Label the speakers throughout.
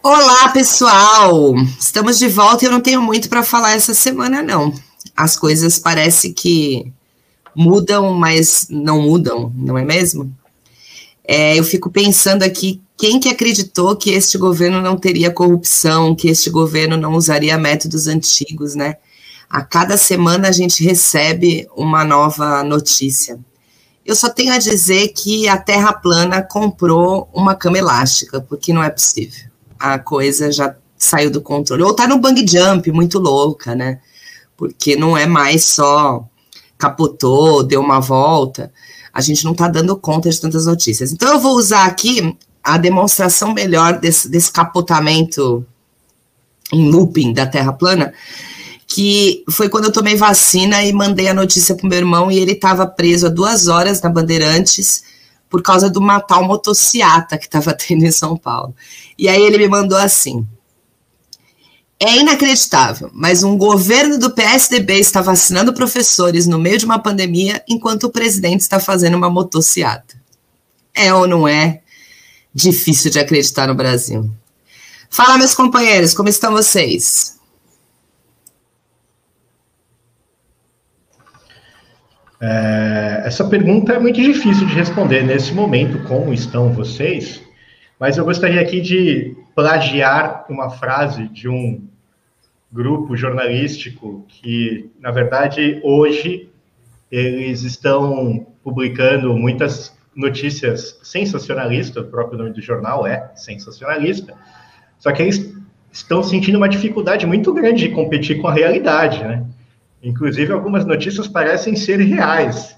Speaker 1: Olá, pessoal! Estamos de volta e eu não tenho muito para falar essa semana, não. As coisas parece que mudam, mas não mudam, não é mesmo? É, eu fico pensando aqui quem que acreditou que este governo não teria corrupção, que este governo não usaria métodos antigos, né? A cada semana a gente recebe uma nova notícia. Eu só tenho a dizer que a Terra Plana comprou uma cama elástica, porque não é possível. A coisa já saiu do controle. Ou tá no bang jump, muito louca, né? Porque não é mais só capotou, deu uma volta. A gente não está dando conta de tantas notícias. Então, eu vou usar aqui a demonstração melhor desse, desse capotamento em looping da Terra plana, que foi quando eu tomei vacina e mandei a notícia para o meu irmão e ele estava preso há duas horas na Bandeirantes por causa de uma tal motociata que estava tendo em São Paulo. E aí ele me mandou assim: é inacreditável, mas um governo do PSDB está vacinando professores no meio de uma pandemia, enquanto o presidente está fazendo uma motociata. É ou não é? Difícil de acreditar no Brasil. Fala, meus companheiros, como estão vocês?
Speaker 2: É, essa pergunta é muito difícil de responder nesse momento, como estão vocês, mas eu gostaria aqui de plagiar uma frase de um grupo jornalístico que, na verdade, hoje eles estão publicando muitas notícias sensacionalistas, o próprio nome do jornal é sensacionalista, só que eles estão sentindo uma dificuldade muito grande de competir com a realidade, né? Inclusive, algumas notícias parecem ser reais.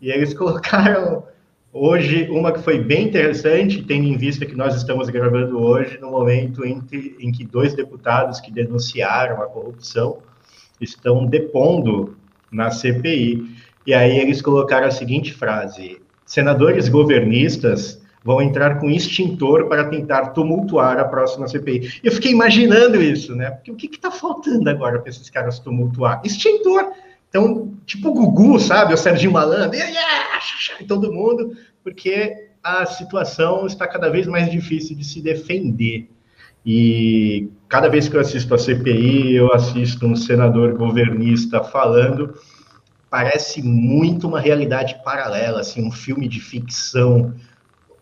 Speaker 2: E eles colocaram Hoje, uma que foi bem interessante, tendo em vista que nós estamos gravando hoje, no momento em que, em que dois deputados que denunciaram a corrupção estão depondo na CPI. E aí eles colocaram a seguinte frase: senadores governistas vão entrar com extintor para tentar tumultuar a próxima CPI. Eu fiquei imaginando isso, né? Porque o que está faltando agora para esses caras tumultuar? Extintor! Então, tipo o Gugu, sabe? O Serginho Malandro, yeah, yeah, e todo mundo, porque a situação está cada vez mais difícil de se defender. E cada vez que eu assisto a CPI, eu assisto um senador governista falando, parece muito uma realidade paralela, assim, um filme de ficção.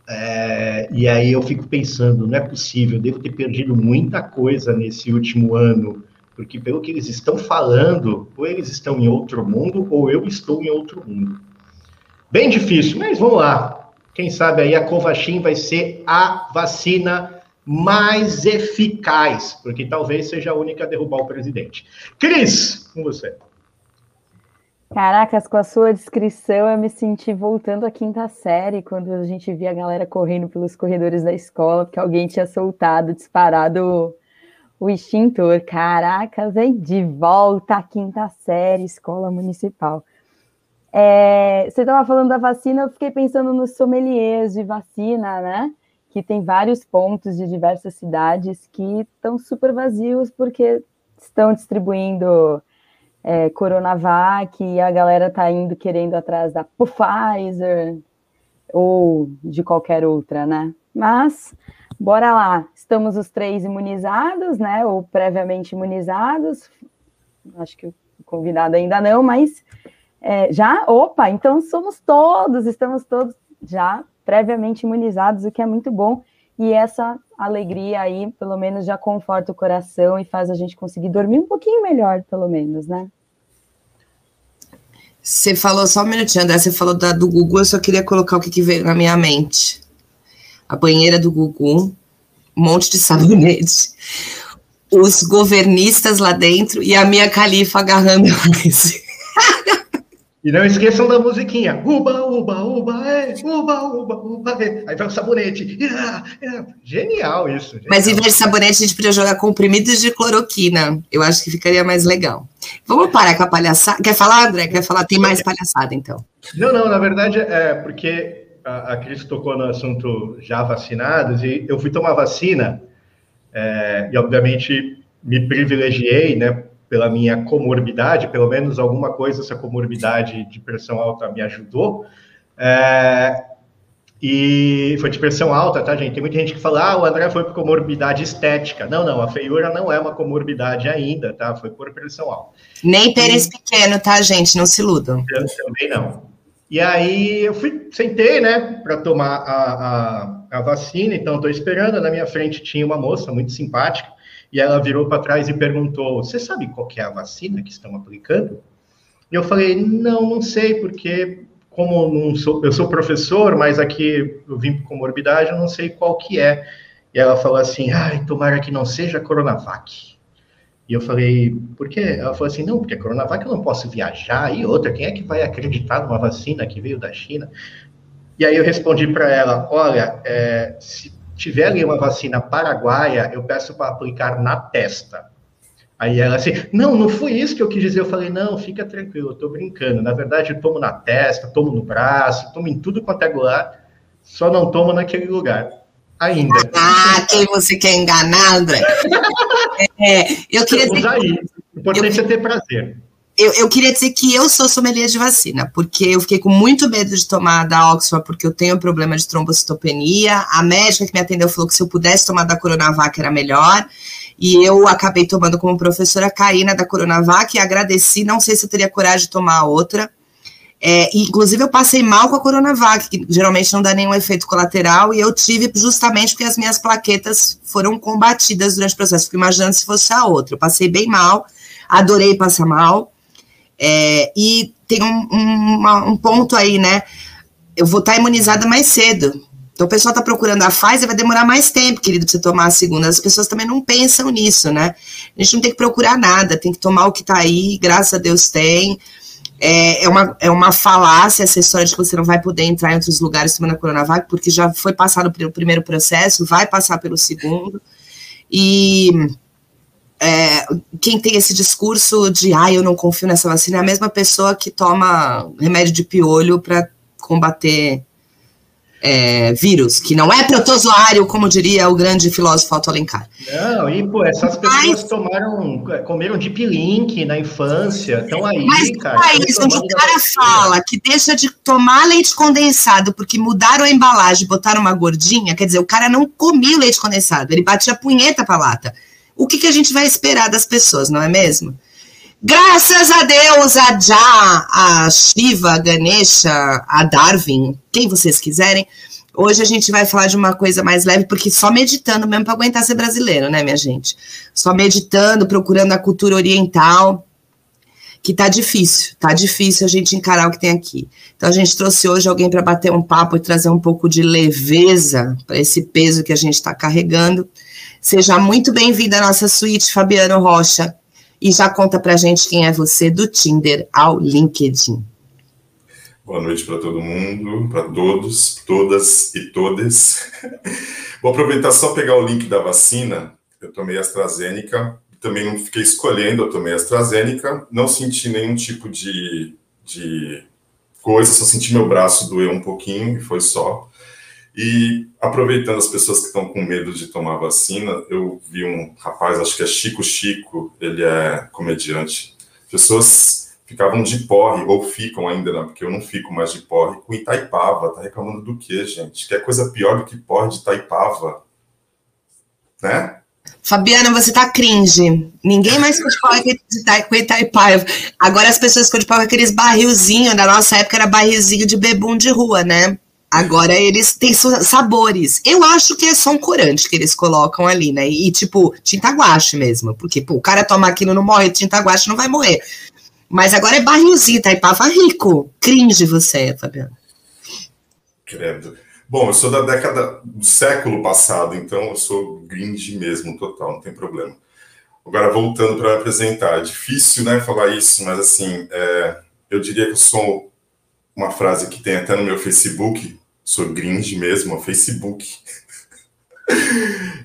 Speaker 2: É, e aí eu fico pensando, não é possível, devo ter perdido muita coisa nesse último ano porque pelo que eles estão falando, ou eles estão em outro mundo, ou eu estou em outro mundo. Bem difícil, mas vamos lá. Quem sabe aí a Covaxin vai ser a vacina mais eficaz, porque talvez seja a única a derrubar o presidente. Cris, com você.
Speaker 3: Caracas, com a sua descrição, eu me senti voltando à quinta série, quando a gente via a galera correndo pelos corredores da escola, porque alguém tinha soltado, disparado o extintor, caraca, vem de volta à quinta série, escola municipal. É, você estava falando da vacina, eu fiquei pensando nos sommeliers de vacina, né? Que tem vários pontos de diversas cidades que estão super vazios porque estão distribuindo é, Coronavac e a galera tá indo querendo atrás da Pfizer ou de qualquer outra, né? Mas Bora lá, estamos os três imunizados, né? Ou previamente imunizados. Acho que o convidado ainda não, mas é, já, opa, então somos todos, estamos todos já previamente imunizados, o que é muito bom. E essa alegria aí, pelo menos, já conforta o coração e faz a gente conseguir dormir um pouquinho melhor, pelo menos, né?
Speaker 1: Você falou só um minutinho, André, você falou da, do Google, eu só queria colocar o que, que veio na minha mente. A banheira do Gugu, um monte de sabonete, os governistas lá dentro e a minha califa agarrando a
Speaker 2: E não esqueçam da musiquinha. Uba, uba, uba, é, uba, uba, uba, é. Aí vai o sabonete. Genial isso. Genial.
Speaker 1: Mas em vez de sabonete, a gente podia jogar comprimidos de cloroquina. Eu acho que ficaria mais legal. Vamos parar com a palhaçada. Quer falar, André? Quer falar? Tem mais palhaçada, então.
Speaker 2: Não, não, na verdade é porque a, a Cris tocou no assunto já vacinados, e eu fui tomar vacina, é, e obviamente me privilegiei, né, pela minha comorbidade, pelo menos alguma coisa essa comorbidade de pressão alta me ajudou. É, E foi de pressão alta, tá, gente? Tem muita gente que fala, ah, o André foi por comorbidade estética. Não, não, a feiura não é uma comorbidade ainda, tá? Foi por pressão alta.
Speaker 1: Nem pênis e... pequeno, tá, gente? Não se iludam.
Speaker 2: Eu também não. E aí eu fui, sentei, né, para tomar a, a, a, vacina, então estou esperando. Na minha frente tinha uma moça muito simpática, e ela virou para trás e perguntou: Você sabe qual é a vacina que estão aplicando? E eu falei: Não, não sei, porque como não sou, eu sou professor, mas aqui eu vim com comorbidade, eu não sei qual que é. E ela falou assim, ai, tomara que não seja Coronavac. E eu falei, por quê? Ela falou assim, não, porque a Coronavac eu não posso viajar, e outra, quem é que vai acreditar numa vacina que veio da China? E aí eu respondi para ela, olha, é, se tiver ali uma vacina paraguaia, eu peço para aplicar na testa. Aí ela assim, não, não foi isso que eu quis dizer. Eu falei, não, fica tranquilo, eu tô brincando. Na verdade, eu tomo na testa, tomo no braço, tomo em tudo quanto é lugar, só não tomo naquele lugar. Ainda.
Speaker 1: Ah, quem você quer enganar, André?
Speaker 2: é, eu queria dizer. Aí. O importante eu, é ter prazer.
Speaker 1: Eu, eu, queria dizer que eu sou sommelier de vacina, porque eu fiquei com muito medo de tomar da Oxford, porque eu tenho problema de trombocitopenia. A médica que me atendeu falou que se eu pudesse tomar da Coronavac era melhor. E eu acabei tomando como professora Karina da Coronavac e agradeci, não sei se eu teria coragem de tomar a outra. É, inclusive, eu passei mal com a Coronavac, que geralmente não dá nenhum efeito colateral, e eu tive justamente porque as minhas plaquetas foram combatidas durante o processo. Fico imaginando se fosse a outra. Eu passei bem mal, adorei passar mal. É, e tem um, um, uma, um ponto aí, né? Eu vou estar imunizada mais cedo. Então, o pessoal está procurando a Pfizer, vai demorar mais tempo, querido, para você tomar a segunda. As pessoas também não pensam nisso, né? A gente não tem que procurar nada, tem que tomar o que está aí, graças a Deus tem. É, é, uma, é uma falácia essa história de que você não vai poder entrar em outros lugares tomando a Coronavac, porque já foi passado pelo primeiro processo, vai passar pelo segundo. E é, quem tem esse discurso de, ah, eu não confio nessa vacina, é a mesma pessoa que toma remédio de piolho para combater é, vírus, que não é protozoário, como diria o grande filósofo Otto Alencar.
Speaker 2: Não, e pô, essas pessoas mas, tomaram, comeram deep link na infância, estão aí,
Speaker 1: mas
Speaker 2: cara.
Speaker 1: Mas onde o cara fala que deixa de tomar leite condensado porque mudaram a embalagem, botaram uma gordinha, quer dizer, o cara não comia leite condensado, ele batia a punheta pra lata. O que, que a gente vai esperar das pessoas, não é mesmo? Graças a Deus, a Já, a Shiva, a Ganesha, a Darwin, quem vocês quiserem. Hoje a gente vai falar de uma coisa mais leve, porque só meditando mesmo para aguentar ser brasileiro, né, minha gente? Só meditando, procurando a cultura oriental, que tá difícil, tá difícil a gente encarar o que tem aqui. Então a gente trouxe hoje alguém para bater um papo e trazer um pouco de leveza para esse peso que a gente está carregando. Seja muito bem-vinda à nossa suíte, Fabiano Rocha. E já conta pra gente quem é você do Tinder ao LinkedIn.
Speaker 4: Boa noite para todo mundo, para todos, todas e todes. Vou aproveitar só pegar o link da vacina. Eu tomei AstraZeneca, também não fiquei escolhendo, eu tomei AstraZeneca, não senti nenhum tipo de, de coisa, só senti meu braço doer um pouquinho e foi só. E aproveitando as pessoas que estão com medo de tomar vacina, eu vi um rapaz, acho que é Chico Chico, ele é comediante. Pessoas ficavam de porre, ou ficam ainda, né? porque eu não fico mais de porre, com Itaipava. Tá reclamando do quê, gente? Que é coisa pior do que porre de Itaipava. Né?
Speaker 1: Fabiana, você tá cringe. Ninguém mais ficou de pau com Itaipava. Agora as pessoas ficam de com aqueles barrilzinhos. Na nossa época era barrilzinho de bebum de rua, né? Agora eles têm sabores. Eu acho que é só um corante que eles colocam ali, né? E tipo, tinta guache mesmo. Porque, pô, o cara toma aquilo não morre, tinta guache não vai morrer. Mas agora é barrilzinho, Taipava tá? rico. Cringe você, Fabiano.
Speaker 4: Credo. Bom, eu sou da década do século passado, então eu sou gringe mesmo, total, não tem problema. Agora, voltando para apresentar, é difícil, né, falar isso, mas assim, é, eu diria que eu sou uma frase que tem até no meu Facebook, sou gringe mesmo, Facebook,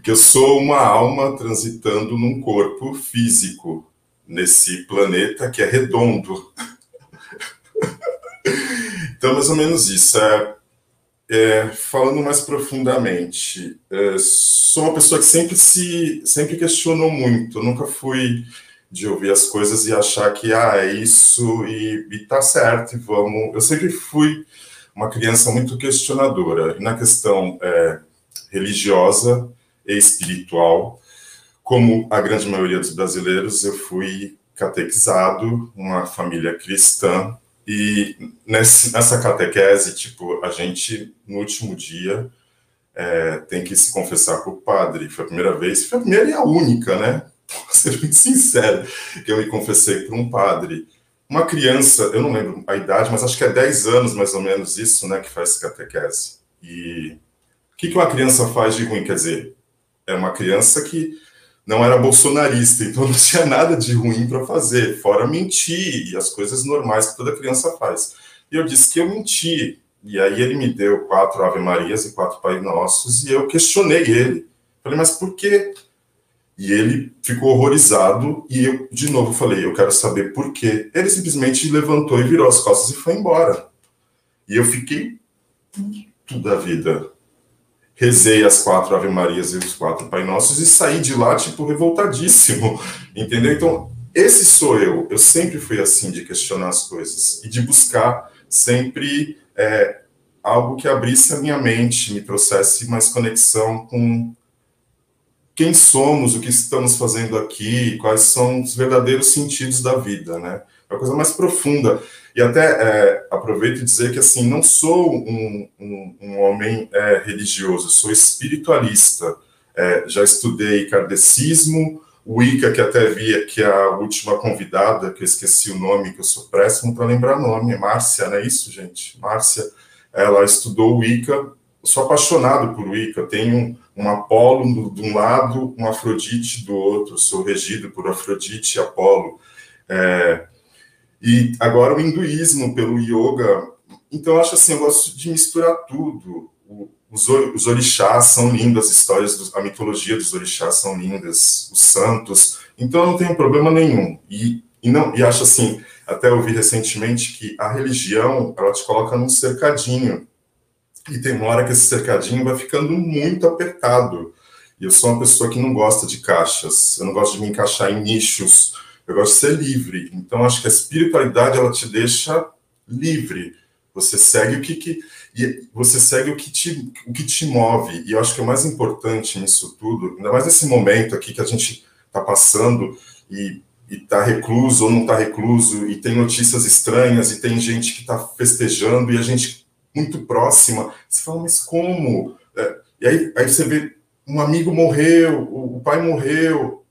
Speaker 4: que eu sou uma alma transitando num corpo físico nesse planeta que é redondo. então, mais ou menos isso. É, é, falando mais profundamente, é, sou uma pessoa que sempre se sempre questionou muito. Eu nunca fui de ouvir as coisas e achar que ah, é isso e, e tá certo, e vamos. Eu sempre fui uma criança muito questionadora. E na questão é, religiosa e espiritual, como a grande maioria dos brasileiros, eu fui catequizado, uma família cristã, e nessa catequese, tipo, a gente, no último dia, é, tem que se confessar com o padre. Foi a primeira vez, foi a primeira e a única, né? Vou ser bem sincero, que eu me confessei para um padre. Uma criança, eu não lembro a idade, mas acho que é 10 anos mais ou menos isso, né, que faz catequese. E o que, que uma criança faz de ruim? Quer dizer, é uma criança que não era bolsonarista, então não tinha nada de ruim para fazer, fora mentir e as coisas normais que toda criança faz. E eu disse que eu menti. E aí ele me deu quatro Ave Marias e quatro Pai Nossos e eu questionei ele. Falei, mas por quê? E ele ficou horrorizado e eu, de novo, falei, eu quero saber por quê. Ele simplesmente levantou e virou as costas e foi embora. E eu fiquei tudo a vida rezei as quatro Ave Marias e os quatro Pai Nossos e saí de lá, tipo, revoltadíssimo, entendeu? Então, esse sou eu. Eu sempre fui assim, de questionar as coisas e de buscar sempre é, algo que abrisse a minha mente, me trouxesse mais conexão com quem somos, o que estamos fazendo aqui, quais são os verdadeiros sentidos da vida, né? É a coisa mais profunda. E até é, aproveito e dizer que assim não sou um, um, um homem é, religioso, sou espiritualista. É, já estudei kardecismo, Wicca, que até vi que a última convidada, que eu esqueci o nome, que eu sou péssimo para lembrar nome, é Márcia, não é isso, gente? Márcia, ela estudou Wicca, sou apaixonado por Wicca, tenho um, Apolo de um lado, um Afrodite do outro, sou regido por Afrodite e Apolo. É, e agora o hinduísmo pelo yoga. Então, acho assim, eu gosto de misturar tudo. Os, os orixás são lindos, as histórias, a mitologia dos orixás são lindas, os santos. Então, eu não tenho problema nenhum. E, e, não, e acho assim, até ouvi recentemente que a religião, ela te coloca num cercadinho. E tem uma hora que esse cercadinho vai ficando muito apertado. E eu sou uma pessoa que não gosta de caixas, eu não gosto de me encaixar em nichos eu gosto de ser livre. Então, acho que a espiritualidade ela te deixa livre. Você segue o que, que e você segue o que te o que te move. E eu acho que o mais importante nisso tudo, ainda mais nesse momento aqui que a gente está passando e está recluso ou não está recluso e tem notícias estranhas e tem gente que está festejando e a gente muito próxima. Você fala, mas como? É, e aí, aí você vê um amigo morreu, o pai morreu,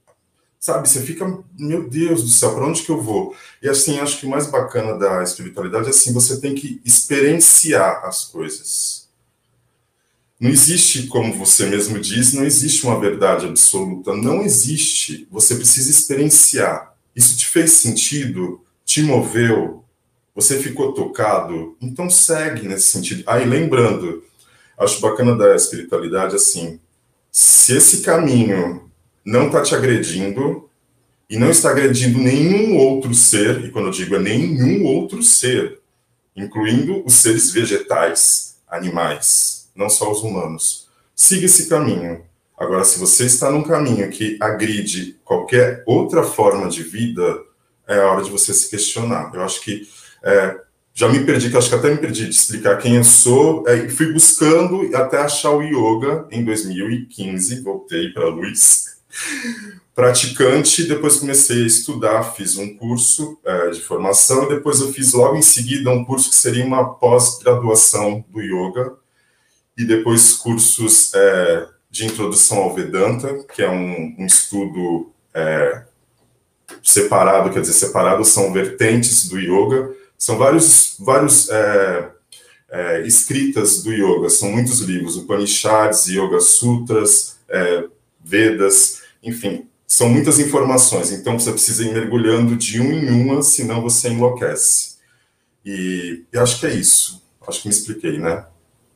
Speaker 4: sabe? Você fica, meu Deus do céu, para onde que eu vou? E assim, acho que o mais bacana da espiritualidade é assim, você tem que experienciar as coisas. Não existe, como você mesmo diz, não existe uma verdade absoluta, não existe. Você precisa experienciar. Isso te fez sentido? Te moveu? Você ficou tocado? Então segue nesse sentido. Aí, lembrando, acho bacana da espiritualidade assim, se esse caminho não está te agredindo e não está agredindo nenhum outro ser, e quando eu digo é nenhum outro ser, incluindo os seres vegetais, animais, não só os humanos. Siga esse caminho. Agora, se você está num caminho que agride qualquer outra forma de vida, é a hora de você se questionar. Eu acho que é, já me perdi, que acho que até me perdi de explicar quem eu sou, é, fui buscando até achar o yoga em 2015, voltei para a luz, praticante, depois comecei a estudar, fiz um curso é, de formação, depois eu fiz logo em seguida um curso que seria uma pós-graduação do yoga, e depois cursos é, de introdução ao Vedanta, que é um, um estudo é, separado, quer dizer, separado são vertentes do yoga, são vários, vários é, é, escritas do yoga, são muitos livros, Upanishads, Yoga Sutras, é, Vedas, enfim, são muitas informações, então você precisa ir mergulhando de um em uma, senão você enlouquece. E, e acho que é isso. Acho que me expliquei, né?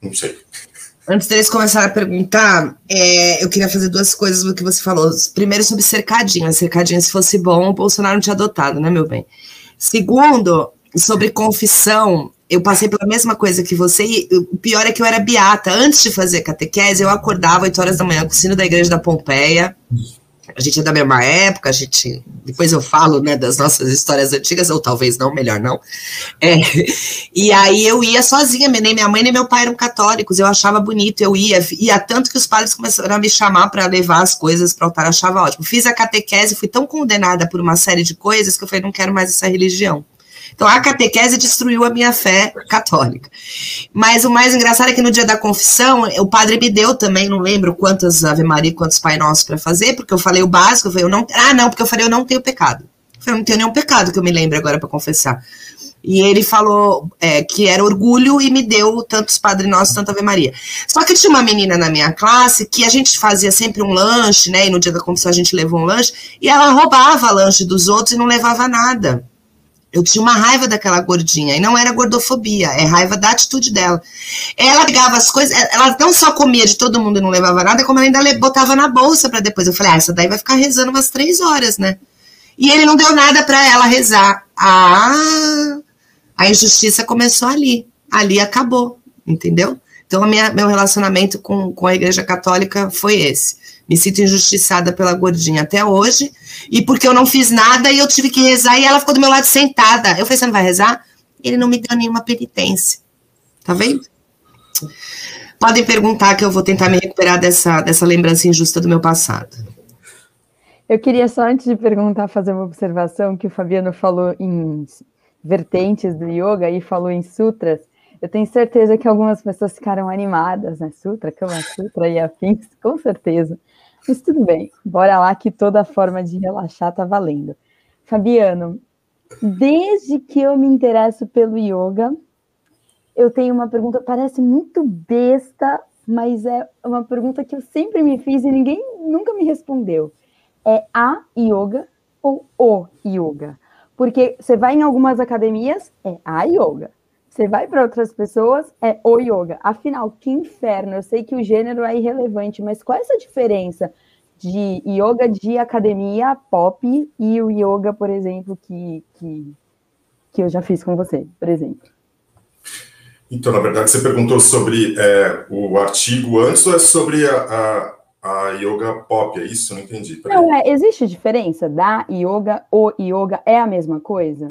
Speaker 4: Não sei.
Speaker 1: Antes deles começarem a perguntar, é, eu queria fazer duas coisas do que você falou. Primeiro, sobre cercadinho. A cercadinha, se fosse bom, o Bolsonaro não tinha adotado, né, meu bem? Segundo, sobre confissão, eu passei pela mesma coisa que você, e o pior é que eu era beata. Antes de fazer catequese, eu acordava 8 horas da manhã com o sino da igreja da Pompeia, a gente é da mesma época, a gente. Depois eu falo, né, das nossas histórias antigas, ou talvez não, melhor não. É, e aí eu ia sozinha, nem minha mãe nem meu pai eram católicos, eu achava bonito, eu ia, ia tanto que os padres começaram a me chamar para levar as coisas para o altar, achava ótimo. Fiz a catequese, fui tão condenada por uma série de coisas que eu falei, não quero mais essa religião. Então, a catequese destruiu a minha fé católica. Mas o mais engraçado é que no dia da confissão, o padre me deu também, não lembro quantas Ave Maria, quantos Pai Nosso para fazer, porque eu falei o básico, eu falei, eu não, ah, não, porque eu falei, eu não tenho pecado. Eu falei, eu não tenho nenhum pecado que eu me lembre agora para confessar. E ele falou é, que era orgulho e me deu tantos Padre Nosso, tanta Ave Maria. Só que tinha uma menina na minha classe que a gente fazia sempre um lanche, né? E no dia da confissão a gente levou um lanche, e ela roubava lanche dos outros e não levava nada. Eu tinha uma raiva daquela gordinha, e não era gordofobia, é raiva da atitude dela. Ela pegava as coisas, ela não só comia de todo mundo e não levava nada, como ela ainda botava na bolsa para depois. Eu falei, ah, essa daí vai ficar rezando umas três horas, né? E ele não deu nada para ela rezar. Ah, a injustiça começou ali. Ali acabou, entendeu? Então, minha, meu relacionamento com, com a Igreja Católica foi esse. Me sinto injustiçada pela gordinha até hoje. E porque eu não fiz nada e eu tive que rezar e ela ficou do meu lado sentada. Eu falei, você não vai rezar? Ele não me deu nenhuma penitência. Tá vendo? Podem perguntar que eu vou tentar me recuperar dessa, dessa lembrança injusta do meu passado.
Speaker 3: Eu queria só, antes de perguntar, fazer uma observação que o Fabiano falou em vertentes do yoga e falou em sutras. Eu tenho certeza que algumas pessoas ficaram animadas, né? Sutra, Kama Sutra e afins, com certeza. Mas tudo bem, bora lá que toda forma de relaxar tá valendo. Fabiano, desde que eu me interesso pelo yoga, eu tenho uma pergunta, parece muito besta, mas é uma pergunta que eu sempre me fiz e ninguém nunca me respondeu. É a yoga ou o yoga? Porque você vai em algumas academias, é a yoga. Você vai para outras pessoas, é o yoga. Afinal, que inferno! Eu sei que o gênero é irrelevante, mas qual é essa diferença de yoga de academia pop e o yoga, por exemplo, que, que, que eu já fiz com você, por exemplo?
Speaker 4: Então, na verdade, você perguntou sobre é, o artigo antes ou é sobre a, a, a yoga pop? É isso? Não entendi.
Speaker 3: Não, é, existe diferença da yoga, o yoga é a mesma coisa?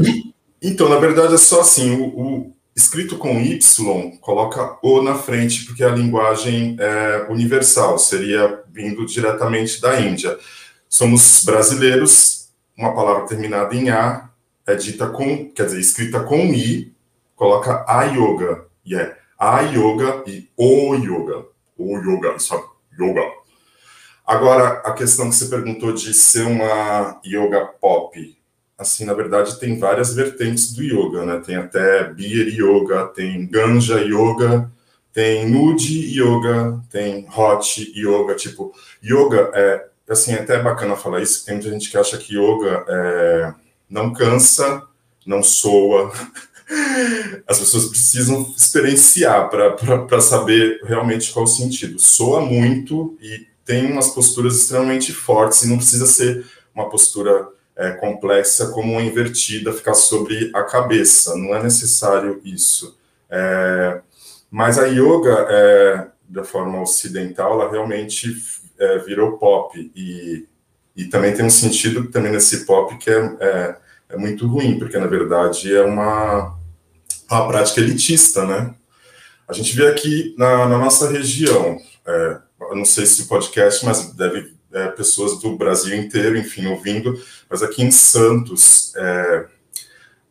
Speaker 4: Então, na verdade, é só assim, o, o escrito com Y, coloca o na frente, porque a linguagem é universal, seria vindo diretamente da Índia. Somos brasileiros, uma palavra terminada em A é dita com, quer dizer, escrita com I, coloca a yoga, e é a yoga e o yoga. O yoga, sabe? Yoga. Agora, a questão que você perguntou de ser uma yoga pop, assim, na verdade, tem várias vertentes do yoga, né? Tem até beer yoga, tem ganja yoga, tem nude yoga, tem hot yoga, tipo, yoga é, assim, é até bacana falar isso, tem muita gente que acha que yoga é, não cansa, não soa, as pessoas precisam experienciar para saber realmente qual o sentido. Soa muito e tem umas posturas extremamente fortes e não precisa ser uma postura é, complexa como uma invertida, ficar sobre a cabeça. Não é necessário isso. É, mas a yoga, é, da forma ocidental, ela realmente é, virou pop. E, e também tem um sentido também nesse pop que é, é, é muito ruim, porque na verdade é uma, uma prática elitista, né? A gente vê aqui na, na nossa região, é, não sei se o podcast, mas deve é, pessoas do Brasil inteiro, enfim, ouvindo, mas aqui em Santos, é,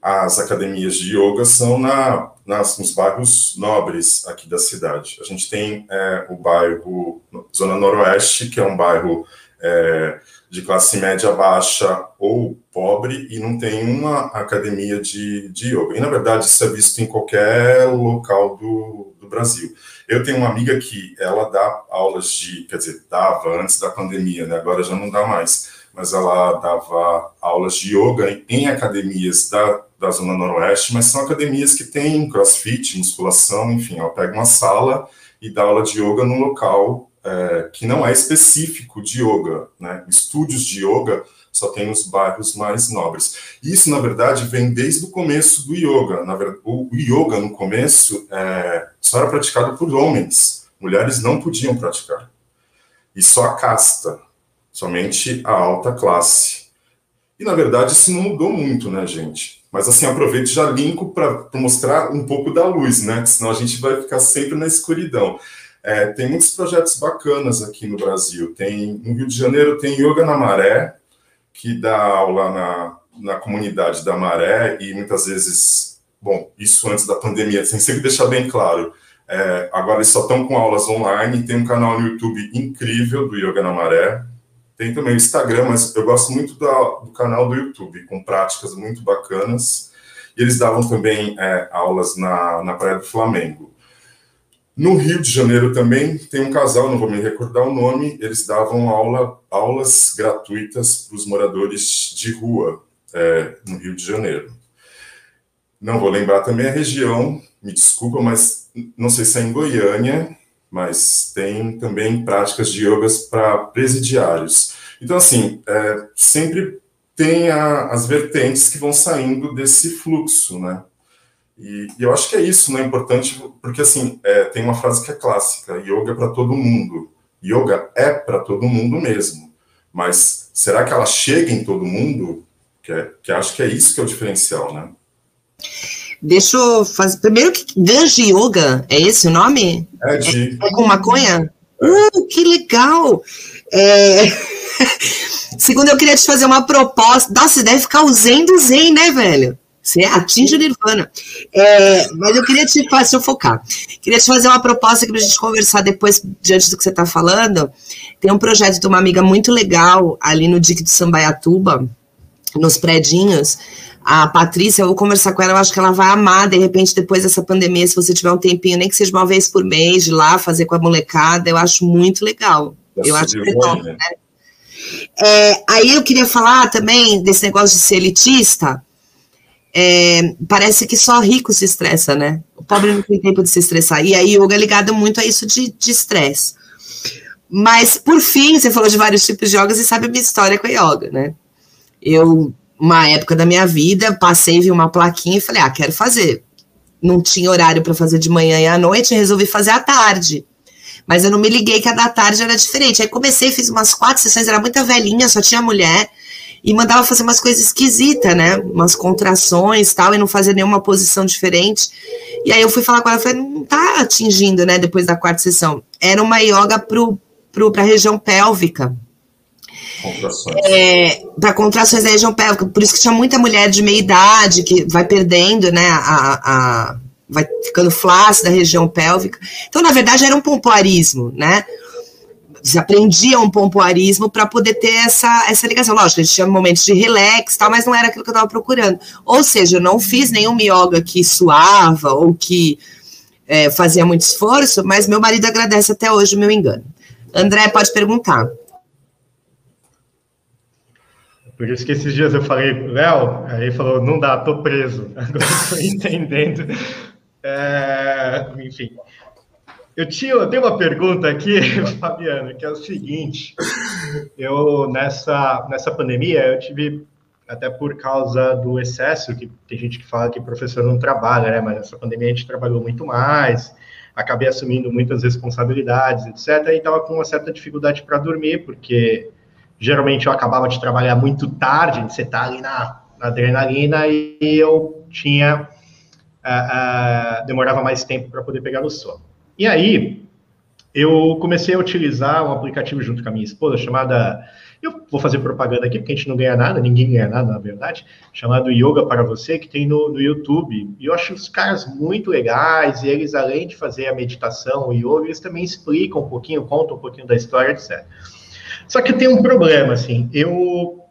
Speaker 4: as academias de yoga são na, nas, nos bairros nobres aqui da cidade. A gente tem é, o bairro Zona Noroeste, que é um bairro é, de classe média baixa ou pobre, e não tem uma academia de, de yoga. E, na verdade, isso é visto em qualquer local do, do Brasil. Eu tenho uma amiga que ela dá aulas de, quer dizer, dava antes da pandemia, né? Agora já não dá mais, mas ela dava aulas de yoga em, em academias da, da Zona Noroeste, mas são academias que têm crossfit, musculação, enfim, ela pega uma sala e dá aula de yoga num local é, que não é específico de yoga, né? Estúdios de yoga só tem nos bairros mais nobres. Isso, na verdade, vem desde o começo do yoga. Na verdade, o yoga, no começo, é, só era praticado por homens. Mulheres não podiam praticar. E só a casta, somente a alta classe. E na verdade isso não mudou muito, né, gente? Mas assim, aproveito já linko para mostrar um pouco da luz, né? Senão a gente vai ficar sempre na escuridão. É, tem muitos projetos bacanas aqui no Brasil. Tem no Rio de Janeiro tem Yoga na Maré, que dá aula na, na comunidade da Maré e muitas vezes, bom, isso antes da pandemia, tem sempre deixar bem claro. É, agora eles só estão com aulas online. Tem um canal no YouTube incrível do Yoga na Maré. Tem também o Instagram, mas eu gosto muito do canal do YouTube, com práticas muito bacanas. E eles davam também é, aulas na, na Praia do Flamengo. No Rio de Janeiro também tem um casal, não vou me recordar o nome, eles davam aula, aulas gratuitas para os moradores de rua é, no Rio de Janeiro. Não vou lembrar também a região, me desculpa, mas não sei se é em Goiânia, mas tem também práticas de yogas para presidiários. Então, assim, é, sempre tem a, as vertentes que vão saindo desse fluxo, né? E, e, eu acho que é isso, né? Importante, porque assim, é, tem uma frase que é clássica: yoga é para todo mundo. Yoga é para todo mundo mesmo. Mas será que ela chega em todo mundo? Que, é, que acho que é isso que é o diferencial, né?
Speaker 1: Deixa eu fazer. Primeiro, Ganja Yoga, é esse o nome?
Speaker 4: É, de...
Speaker 1: é, é com maconha? Uh, que legal! É... Segundo, eu queria te fazer uma proposta. Nossa, você deve ficar usando Zen, né, velho? Você atinge o Nirvana. É, mas eu queria te fazer, focar, queria te fazer uma proposta para a gente conversar depois, diante do que você está falando. Tem um projeto de uma amiga muito legal ali no Dique do Sambaiatuba, nos predinhos. A Patrícia, eu vou conversar com ela, eu acho que ela vai amar, de repente, depois dessa pandemia, se você tiver um tempinho, nem que seja uma vez por mês, de lá, fazer com a molecada, eu acho muito legal. eu acho que é top, né? É, aí eu queria falar também desse negócio de ser elitista, é, parece que só rico se estressa, né? O pobre não tem tempo de se estressar. E aí, yoga é ligado muito a isso de estresse. Mas, por fim, você falou de vários tipos de yogas e sabe a minha história com a yoga, né? Eu, uma época da minha vida, passei, vi uma plaquinha e falei, ah, quero fazer. Não tinha horário para fazer de manhã e à noite, resolvi fazer à tarde. Mas eu não me liguei que a da tarde era diferente. Aí comecei, fiz umas quatro sessões, era muita velhinha, só tinha mulher e mandava fazer umas coisas esquisitas, né? Umas contrações tal, e não fazia nenhuma posição diferente. E aí eu fui falar com ela, falei, não tá atingindo, né? Depois da quarta sessão. Era uma yoga pro, pro, pra região pélvica.
Speaker 4: Contrações.
Speaker 1: É, para contrações da região pélvica. Por isso que tinha muita mulher de meia idade que vai perdendo, né? A, a, vai ficando flácida a região pélvica. Então, na verdade, era um pompoarismo, né? Você aprendia um pompoarismo para poder ter essa, essa ligação. Lógico, a gente tinha momentos de relax tal, mas não era aquilo que eu estava procurando. Ou seja, eu não fiz nenhum yoga que suava ou que é, fazia muito esforço, mas meu marido agradece até hoje o meu engano. André, pode perguntar.
Speaker 2: Por isso que esses dias eu falei, Léo, aí falou, não dá, tô preso. Agora estou entendendo. É, enfim. Eu, tinha, eu tenho uma pergunta aqui, Fabiana, que é o seguinte: eu nessa, nessa pandemia eu tive, até por causa do excesso, que tem gente que fala que professor não trabalha, né? Mas nessa pandemia a gente trabalhou muito mais, acabei assumindo muitas responsabilidades, etc. E estava com uma certa dificuldade para dormir, porque geralmente eu acabava de trabalhar muito tarde, você está ali na, na, adrenalina, e eu tinha. Uh, uh, demorava mais tempo para poder pegar no sono. E aí, eu comecei a utilizar um aplicativo junto com a minha esposa, chamada. Eu vou fazer propaganda aqui, porque a gente não ganha nada, ninguém ganha nada, na verdade, chamado Yoga para Você, que tem no, no YouTube. E eu acho os caras muito legais, e eles, além de fazer a meditação, o yoga, eles também explicam um pouquinho, contam um pouquinho da história, etc. Só que eu tenho um problema, assim, eu.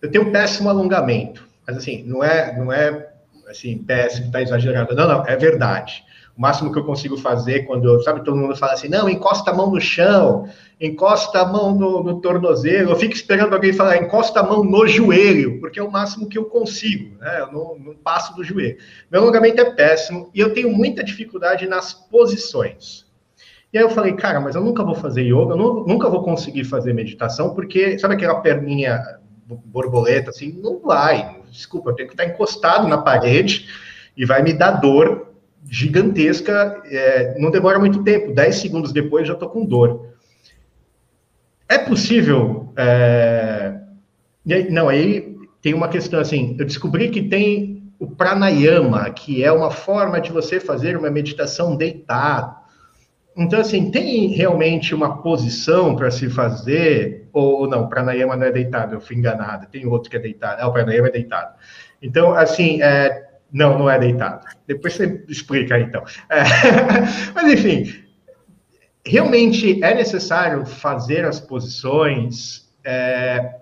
Speaker 2: Eu tenho um péssimo alongamento, mas assim, não é, não é assim, péssimo, tá exagerado. Não, não, é verdade. O máximo que eu consigo fazer quando, sabe, todo mundo fala assim, não, encosta a mão no chão, encosta a mão no, no tornozelo, eu fico esperando alguém falar, encosta a mão no joelho, porque é o máximo que eu consigo, né? Eu não, não passo do joelho. Meu alongamento é péssimo e eu tenho muita dificuldade nas posições. E aí eu falei, cara, mas eu nunca vou fazer yoga, eu nunca vou conseguir fazer meditação, porque sabe aquela perninha borboleta assim? Não vai. Desculpa, eu tenho que estar encostado na parede e vai me dar dor gigantesca, é, não demora muito tempo, 10 segundos depois já estou com dor. é possível. É... Não, aí tem uma questão assim. Eu descobri que tem o pranayama, que é uma forma de você fazer uma meditação deitado. Então, assim, tem realmente uma posição para se fazer, ou, não, pranayama não é deitado, eu fui enganado, tem outro que é deitado, é o pranayama é deitado. Então, assim, é, não, não é deitado. Depois você explica então. É, mas, enfim, realmente é necessário fazer as posições, é,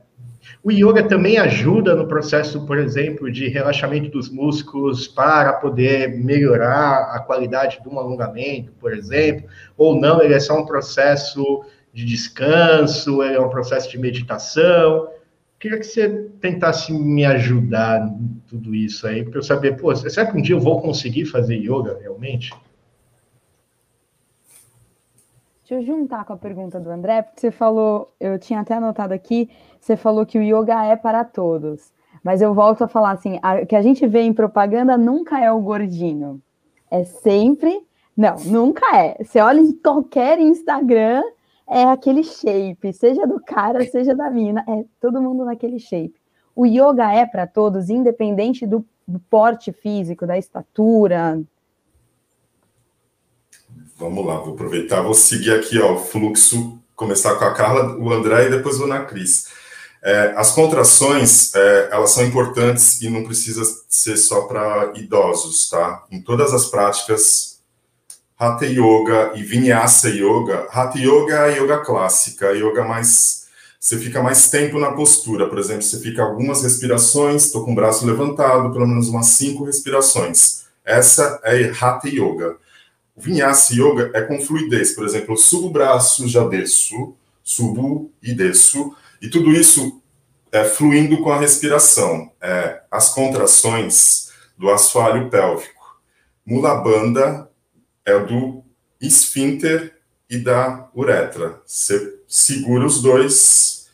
Speaker 2: o yoga também ajuda no processo, por exemplo, de relaxamento dos músculos para poder melhorar a qualidade de um alongamento, por exemplo, ou não, ele é só um processo de descanso, ele é um processo de meditação. Queria que você tentasse me ajudar em tudo isso aí, para eu saber, pô, será que um dia eu vou conseguir fazer yoga realmente?
Speaker 3: Deixa eu juntar com a pergunta do André, porque você falou, eu tinha até anotado aqui, você falou que o yoga é para todos. Mas eu volto a falar assim, o que a gente vê em propaganda nunca é o gordinho. É sempre. Não, nunca é. Você olha em qualquer Instagram, é aquele shape, seja do cara, seja da mina, é todo mundo naquele shape. O yoga é para todos, independente do, porte físico, da estatura,
Speaker 4: Vamos lá, vou aproveitar, vou seguir aqui ó, o fluxo, começar com a Carla, o André e depois vou na Cris. É, as contrações, é, elas são importantes e não precisa ser só para idosos, tá? Em todas as práticas, Hatha Yoga e Vinyasa Yoga, Hatha Yoga é a yoga clássica, a yoga mais... Você fica mais tempo na postura, por exemplo, você fica algumas respirações, estou com o braço levantado, pelo menos umas cinco respirações. Essa é Hatha Yoga. O Vinyasa Yoga é com fluidez, por exemplo, eu subo o braço, já desço, subo e desço, e tudo isso é fluindo com a respiração. É, as contrações do assoalho pélvico. Mula banda é do esfíncter e da uretra. Você segura os dois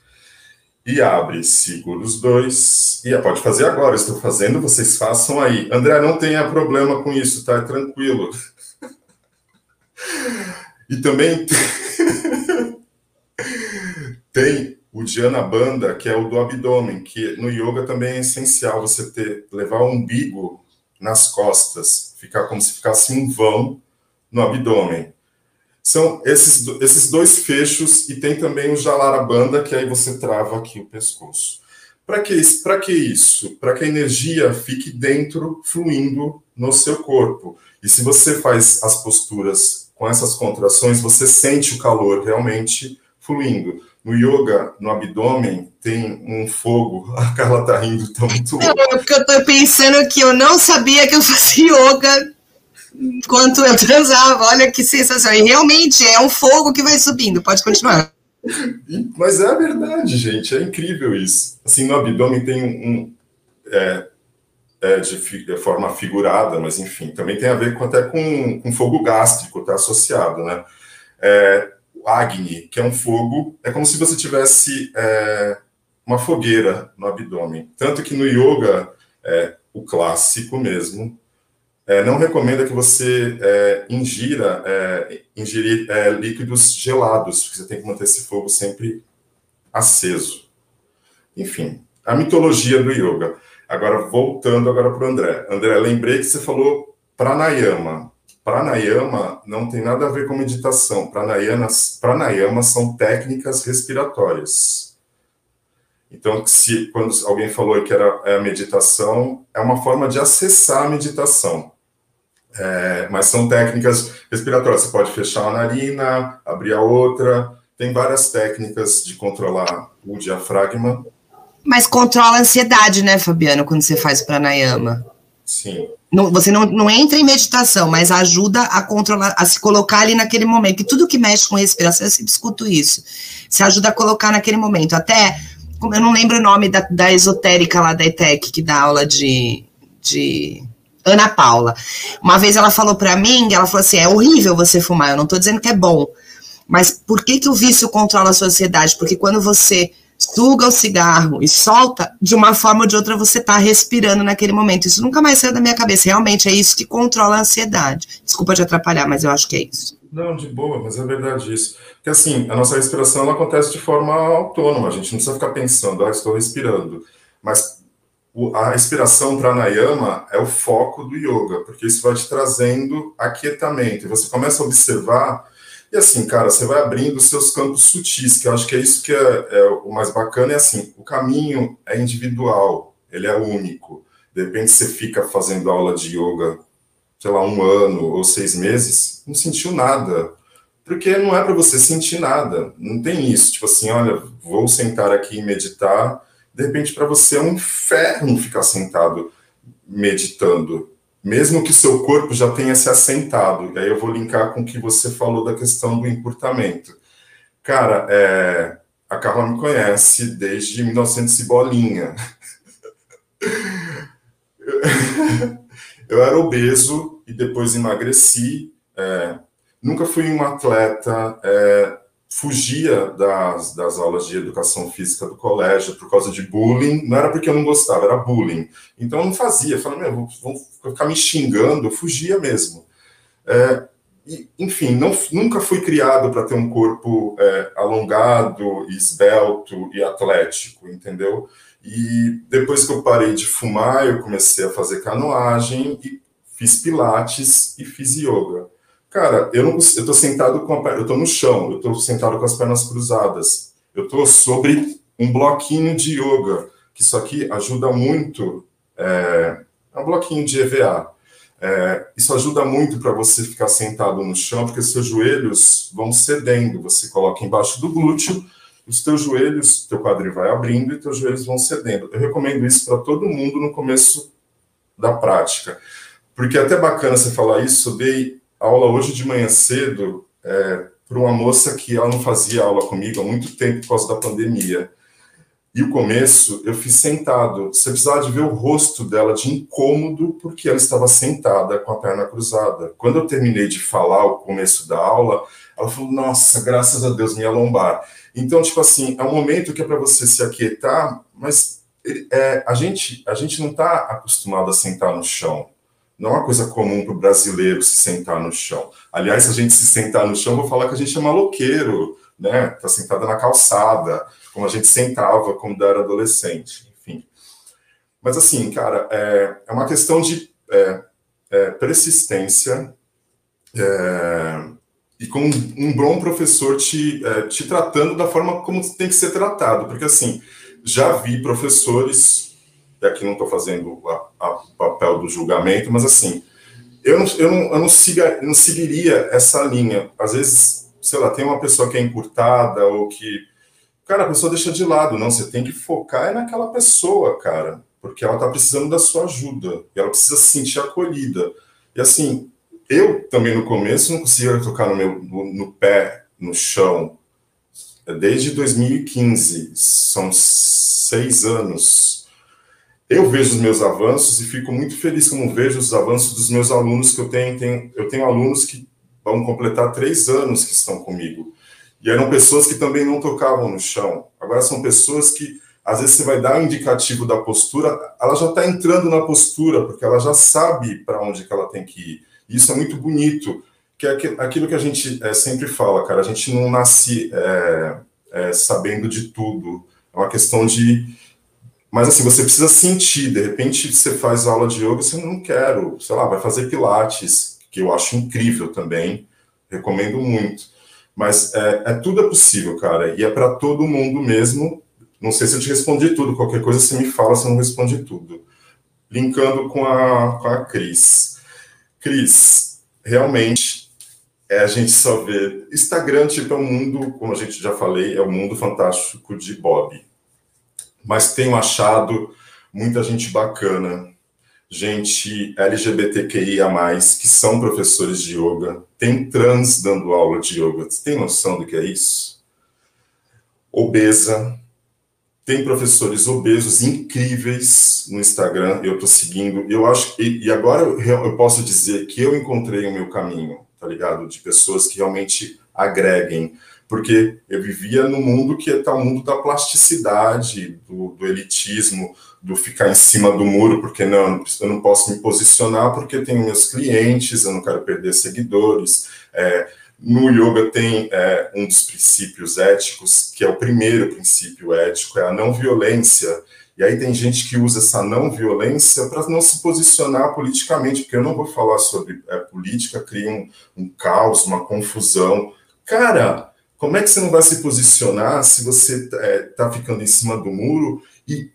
Speaker 4: e abre, segura os dois e pode fazer agora. Estou fazendo, vocês façam aí. André, não tenha problema com isso, tá? É tranquilo. E também tem o Dhyana Banda, que é o do abdômen, que no yoga também é essencial você ter levar o umbigo nas costas, ficar como se ficasse um vão no abdômen. São esses, esses dois fechos e tem também o Jalara Banda, que aí você trava aqui o pescoço. Para que, que isso? Para que a energia fique dentro, fluindo no seu corpo. E se você faz as posturas com essas contrações, você sente o calor realmente fluindo. No yoga, no abdômen, tem um fogo. A Carla tá rindo, tá muito
Speaker 1: Não, é porque eu tô pensando que eu não sabia que eu fazia yoga enquanto eu transava. Olha que sensação. E realmente é um fogo que vai subindo. Pode continuar.
Speaker 4: Mas é a verdade, gente. É incrível isso. Assim, no abdômen tem um. um é, é, de, de, forma figurada, mas enfim, também tem a ver com, até com, com fogo gástrico, está associado, né? É, o Agni, que é um fogo, é como se você tivesse é, uma fogueira no abdômen. Tanto que no yoga, é, o clássico mesmo, é, não recomenda que você é, ingira é, ingerir é, líquidos gelados, porque você tem que manter esse fogo sempre aceso. Enfim, a mitologia do yoga. Agora, voltando agora para o André. André, lembrei que você falou pranayama. Pranayama não tem nada a ver com meditação. Pranayamas, pranayama são técnicas respiratórias. Então, se quando alguém falou que era é a meditação, é uma forma de acessar a meditação. É, mas são técnicas respiratórias. Você pode fechar a narina, abrir a outra. Tem várias técnicas de controlar o diafragma
Speaker 1: mas controla a ansiedade, né, Fabiano, quando você faz pranayama.
Speaker 4: Sim.
Speaker 1: Não, você não, não entra em meditação, mas ajuda a controlar, a se colocar ali naquele momento. Que tudo que mexe com respiração, eu sempre escuto isso. Se ajuda a colocar naquele momento. Até, eu não lembro o nome da, da esotérica lá da ETEC, que dá aula de, de Ana Paula. Uma vez ela falou para mim, ela falou assim: é horrível você fumar, eu não tô dizendo que é bom. Mas por que, que o vício controla a sua ansiedade? Porque quando você suga o cigarro e solta, de uma forma ou de outra você está respirando naquele momento. Isso nunca mais saiu da minha cabeça. Realmente é isso que controla a ansiedade. Desculpa te atrapalhar, mas eu acho que é isso.
Speaker 4: Não, de boa, mas é verdade isso. Porque assim, a nossa respiração ela acontece de forma autônoma, a gente não precisa ficar pensando, ah, estou respirando. Mas a respiração pranayama é o foco do yoga, porque isso vai te trazendo aquietamento. E você começa a observar, e assim, cara, você vai abrindo os seus campos sutis, que eu acho que é isso que é, é o mais bacana, é assim, o caminho é individual, ele é único. De repente você fica fazendo aula de yoga sei lá, um ano ou seis meses, não sentiu nada. Porque não é para você sentir nada. Não tem isso. Tipo assim, olha, vou sentar aqui e meditar. De repente, para você é um inferno ficar sentado meditando. Mesmo que seu corpo já tenha se assentado. E aí eu vou linkar com o que você falou da questão do encurtamento. Cara, é, a Carla me conhece desde 1900 e bolinha. Eu era obeso e depois emagreci. É, nunca fui um atleta, é, fugia das, das aulas de educação física do colégio por causa de bullying. Não era porque eu não gostava, era bullying. Então eu não fazia. Falei, meu, vão ficar me xingando, eu fugia mesmo. É, e, enfim, não, nunca fui criado para ter um corpo é, alongado, esbelto e atlético, entendeu? E depois que eu parei de fumar, eu comecei a fazer canoagem e fiz pilates e fiz yoga. Cara, eu não eu tô sentado com a, eu tô no chão, eu tô sentado com as pernas cruzadas. Eu tô sobre um bloquinho de yoga, que isso aqui ajuda muito, é, é um bloquinho de EVA. É, isso ajuda muito para você ficar sentado no chão, porque seus joelhos vão cedendo. Você coloca embaixo do glúteo os teus joelhos, teu quadril vai abrindo e teus joelhos vão cedendo. Eu recomendo isso para todo mundo no começo da prática, porque é até bacana você falar isso. Eu dei aula hoje de manhã cedo é, para uma moça que ela não fazia aula comigo há muito tempo por causa da pandemia. E o começo eu fiz sentado. Você precisava de ver o rosto dela de incômodo porque ela estava sentada com a perna cruzada. Quando eu terminei de falar o começo da aula, ela falou: Nossa, graças a Deus, minha lombar. Então, tipo assim, é um momento que é para você se aquietar, mas é, a, gente, a gente não está acostumado a sentar no chão. Não é uma coisa comum para o brasileiro se sentar no chão. Aliás, se a gente se sentar no chão, vou falar que a gente é maloqueiro, né? Tá sentada na calçada, como a gente sentava quando era adolescente, enfim. Mas assim, cara, é, é uma questão de é, é, persistência, é, e com um bom professor te, é, te tratando da forma como tem que ser tratado. Porque, assim, já vi professores, e aqui não estou fazendo papel do julgamento, mas, assim, eu não, eu não, eu não, siga, não seguiria essa linha. Às vezes, sei lá, tem uma pessoa que é encurtada ou que. Cara, a pessoa deixa de lado. Não, você tem que focar é naquela pessoa, cara, porque ela está precisando da sua ajuda e ela precisa se sentir acolhida. E assim, eu também no começo não conseguia tocar no, meu, no, no pé no chão. Desde 2015, são seis anos. Eu vejo os meus avanços e fico muito feliz como vejo os avanços dos meus alunos que eu tenho. tenho eu tenho alunos que vão completar três anos que estão comigo. E eram pessoas que também não tocavam no chão. Agora são pessoas que, às vezes, você vai dar um indicativo da postura, ela já está entrando na postura, porque ela já sabe para onde que ela tem que ir. Isso é muito bonito, que é aquilo que a gente é, sempre fala, cara. A gente não nasce é, é, sabendo de tudo. É uma questão de. Mas assim, você precisa sentir. De repente, você faz aula de yoga, você não quer, sei lá, vai fazer pilates, que eu acho incrível também. Recomendo muito. Mas é, é tudo é possível, cara. E é para todo mundo mesmo. Não sei se eu te respondi tudo. Qualquer coisa você me fala se eu não respondi tudo. Linkando com a, com a Cris. Cris, realmente é, a gente só vê. Instagram, tipo, é um mundo, como a gente já falei, é o um mundo fantástico de Bob. Mas tenho achado muita gente bacana, gente LGBTQIA, que são professores de yoga, tem trans dando aula de yoga. Você tem noção do que é isso? Obesa, tem professores obesos incríveis no Instagram, eu estou seguindo. Eu acho e, e agora eu, eu, posso dizer que eu encontrei o meu caminho, tá ligado? De pessoas que realmente agreguem, porque eu vivia no mundo que está o mundo da plasticidade, do, do, elitismo, do ficar em cima do muro, porque não, eu não posso me posicionar porque tenho meus clientes, eu não quero perder seguidores. É, no yoga tem é, um dos princípios éticos, que é o primeiro princípio ético, é a não violência. E aí tem gente que usa essa não violência para não se posicionar politicamente, porque eu não vou falar sobre é, política, cria um, um caos, uma confusão. Cara, como é que você não vai se posicionar se você está é, tá ficando em cima do muro e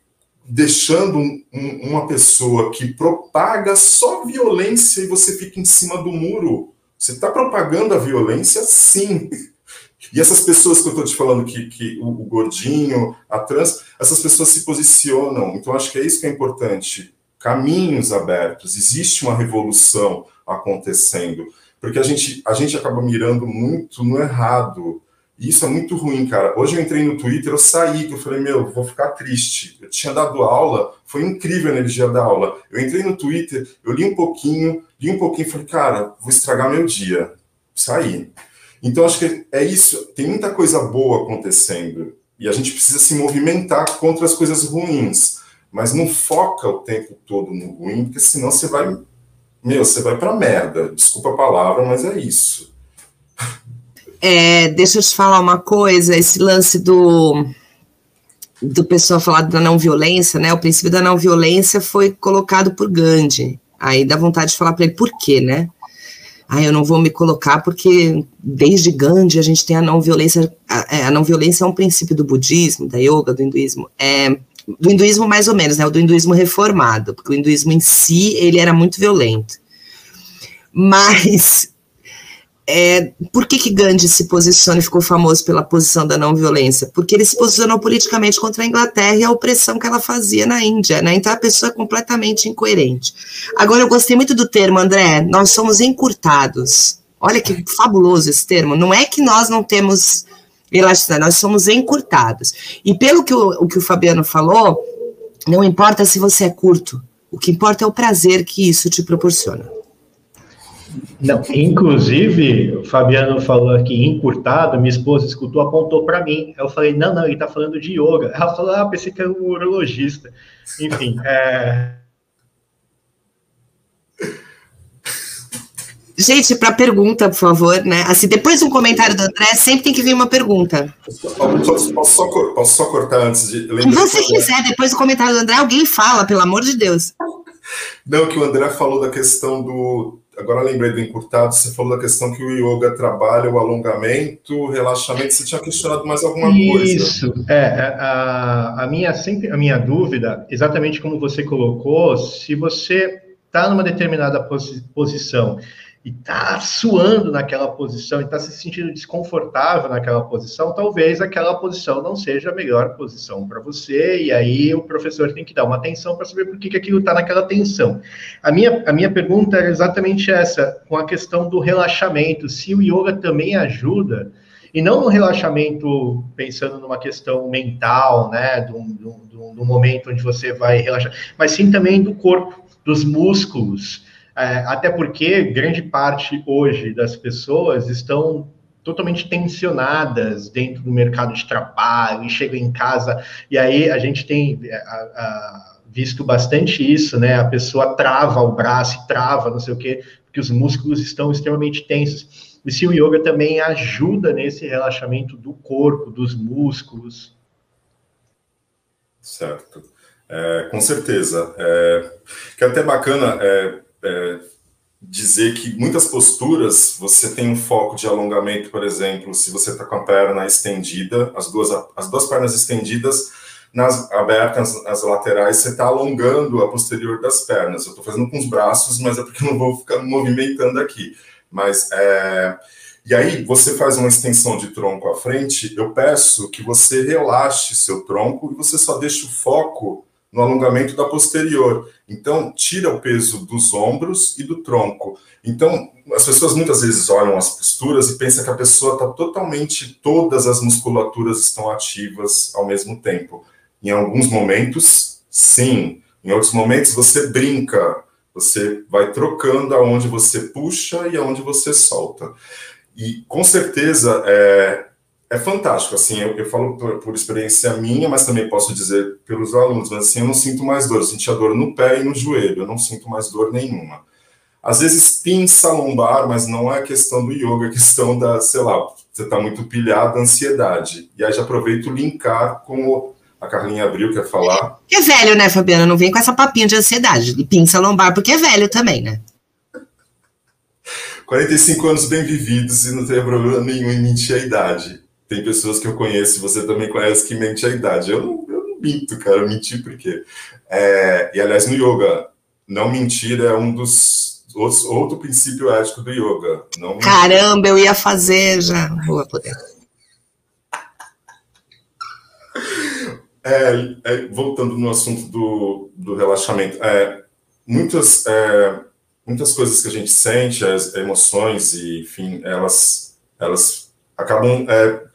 Speaker 4: deixando um, uma pessoa que propaga só violência e você fica em cima do muro? Você está propagando a violência, sim. E essas pessoas que eu estou te falando, que, que o, o, gordinho, a trans, essas pessoas se posicionam. Então, acho que é isso que é importante. Caminhos abertos, existe uma revolução acontecendo. Porque a gente, a gente acaba mirando muito no errado. E isso é muito ruim, cara. Hoje eu entrei no Twitter, eu saí, que eu falei, meu, vou ficar triste. Eu tinha dado aula, foi incrível a energia da aula. Eu entrei no Twitter, eu li um pouquinho, li um pouquinho falei, cara, vou estragar meu dia. Saí. Então, acho que é isso. Tem muita coisa boa acontecendo. E a gente precisa se movimentar contra as coisas ruins. Mas não foca o tempo todo no ruim, porque senão você vai. Meu, você vai pra merda. Desculpa a palavra, mas é isso.
Speaker 1: É, deixa eu te falar uma coisa, esse lance do do pessoal falar da não violência, né? O princípio da não violência foi colocado por Gandhi. Aí dá vontade de falar para ele por quê, né? Ah, eu não vou me colocar porque desde Gandhi a gente tem a não violência. A, é, a não violência é um princípio do budismo, da yoga, do hinduísmo. É, do hinduísmo mais ou menos, né? O do hinduísmo reformado, porque o hinduísmo em si ele era muito violento. Mas é, por que, que Gandhi se posiciona e ficou famoso pela posição da não violência? Porque ele se posicionou politicamente contra a Inglaterra e a opressão que ela fazia na Índia, né? Então a pessoa é completamente incoerente. Agora, eu gostei muito do termo, André, nós somos encurtados. Olha que fabuloso esse termo. Não é que nós não temos elasticidade, nós somos encurtados. E pelo que o, o que o Fabiano falou, não importa se você é curto, o que importa é o prazer que isso te proporciona.
Speaker 2: Não, inclusive, o Fabiano falou aqui encurtado, minha esposa escutou, apontou para mim. Eu falei, não, não, ele está falando de yoga. Ela falou, ah, pensei que era um urologista. Enfim, é...
Speaker 1: Gente, para pergunta, por favor, né? Assim, depois do comentário do André, sempre tem que vir uma pergunta.
Speaker 4: Posso, posso, só, posso só, cortar antes de.
Speaker 1: Se você quiser, depois do comentário do André, alguém fala, pelo amor de Deus.
Speaker 4: Não, que o André falou da questão do agora lembrei do encurtado, você falou da questão que o yoga trabalha o alongamento, o relaxamento, você tinha questionado mais alguma coisa.
Speaker 2: Isso, é, a, a, minha, sempre, a minha dúvida, exatamente como você colocou, se você está numa determinada posi posição e está suando naquela posição e está se sentindo desconfortável naquela posição, talvez aquela posição não seja a melhor posição para você, e aí o professor tem que dar uma atenção para saber por que, que aquilo está naquela tensão. A minha, a minha pergunta é exatamente essa, com a questão do relaxamento, se o yoga também ajuda, e não no relaxamento pensando numa questão mental, né, do, do, do momento onde você vai relaxar, mas sim também do corpo, dos músculos, é, até porque grande parte hoje das pessoas estão totalmente tensionadas dentro do mercado de trabalho e chegam em casa e aí a gente tem é, a, a, visto bastante isso, né? A pessoa trava o braço, trava, não sei o quê, porque os músculos estão extremamente tensos. E se o yoga também ajuda nesse relaxamento do corpo, dos músculos.
Speaker 4: Certo. É, com certeza. É, que é até bacana, é, é, dizer que muitas posturas você tem um foco de alongamento, por exemplo, se você está com a perna estendida, as duas, as duas pernas estendidas, nas abertas, as laterais, você está alongando a posterior das pernas. Eu estou fazendo com os braços, mas é porque eu não vou ficar movimentando aqui. Mas é, e aí você faz uma extensão de tronco à frente. Eu peço que você relaxe seu tronco e você só deixe o foco no alongamento da posterior. Então, tira o peso dos ombros e do tronco. Então, as pessoas muitas vezes olham as posturas e pensam que a pessoa está totalmente, todas as musculaturas estão ativas ao mesmo tempo. Em alguns momentos, sim. Em outros momentos, você brinca, você vai trocando aonde você puxa e aonde você solta. E com certeza, é, é fantástico, assim, eu, eu falo por, por, experiência minha, mas também posso dizer pelos alunos, mas assim, eu não sinto mais dor, eu sentia dor no pé e no joelho, eu não sinto mais dor nenhuma. às vezes pinça a lombar, mas não é questão do yoga, é questão da, sei lá, você está muito pilhado, ansiedade. E aí já aproveito linkar com o, a Carlinha Abril quer falar.
Speaker 1: Que é velho, né, Fabiana? Não vem com essa papinha de ansiedade. E pinça a lombar, porque é velho também, né?
Speaker 4: 45 anos bem vividos e não tem problema nenhum em mentir a idade. Tem pessoas que eu conheço, você também conhece, que mente a idade. Eu não, eu não minto, cara, eu menti por quê? É, e aliás, no yoga, não mentir é um dos outros, outro princípio ético do yoga. Não
Speaker 1: Caramba, eu ia fazer já. Vou poder.
Speaker 4: É, é, voltando no assunto do, do relaxamento, é, muitas, é, muitas coisas que a gente sente, as emoções, e, enfim, elas, elas acabam é,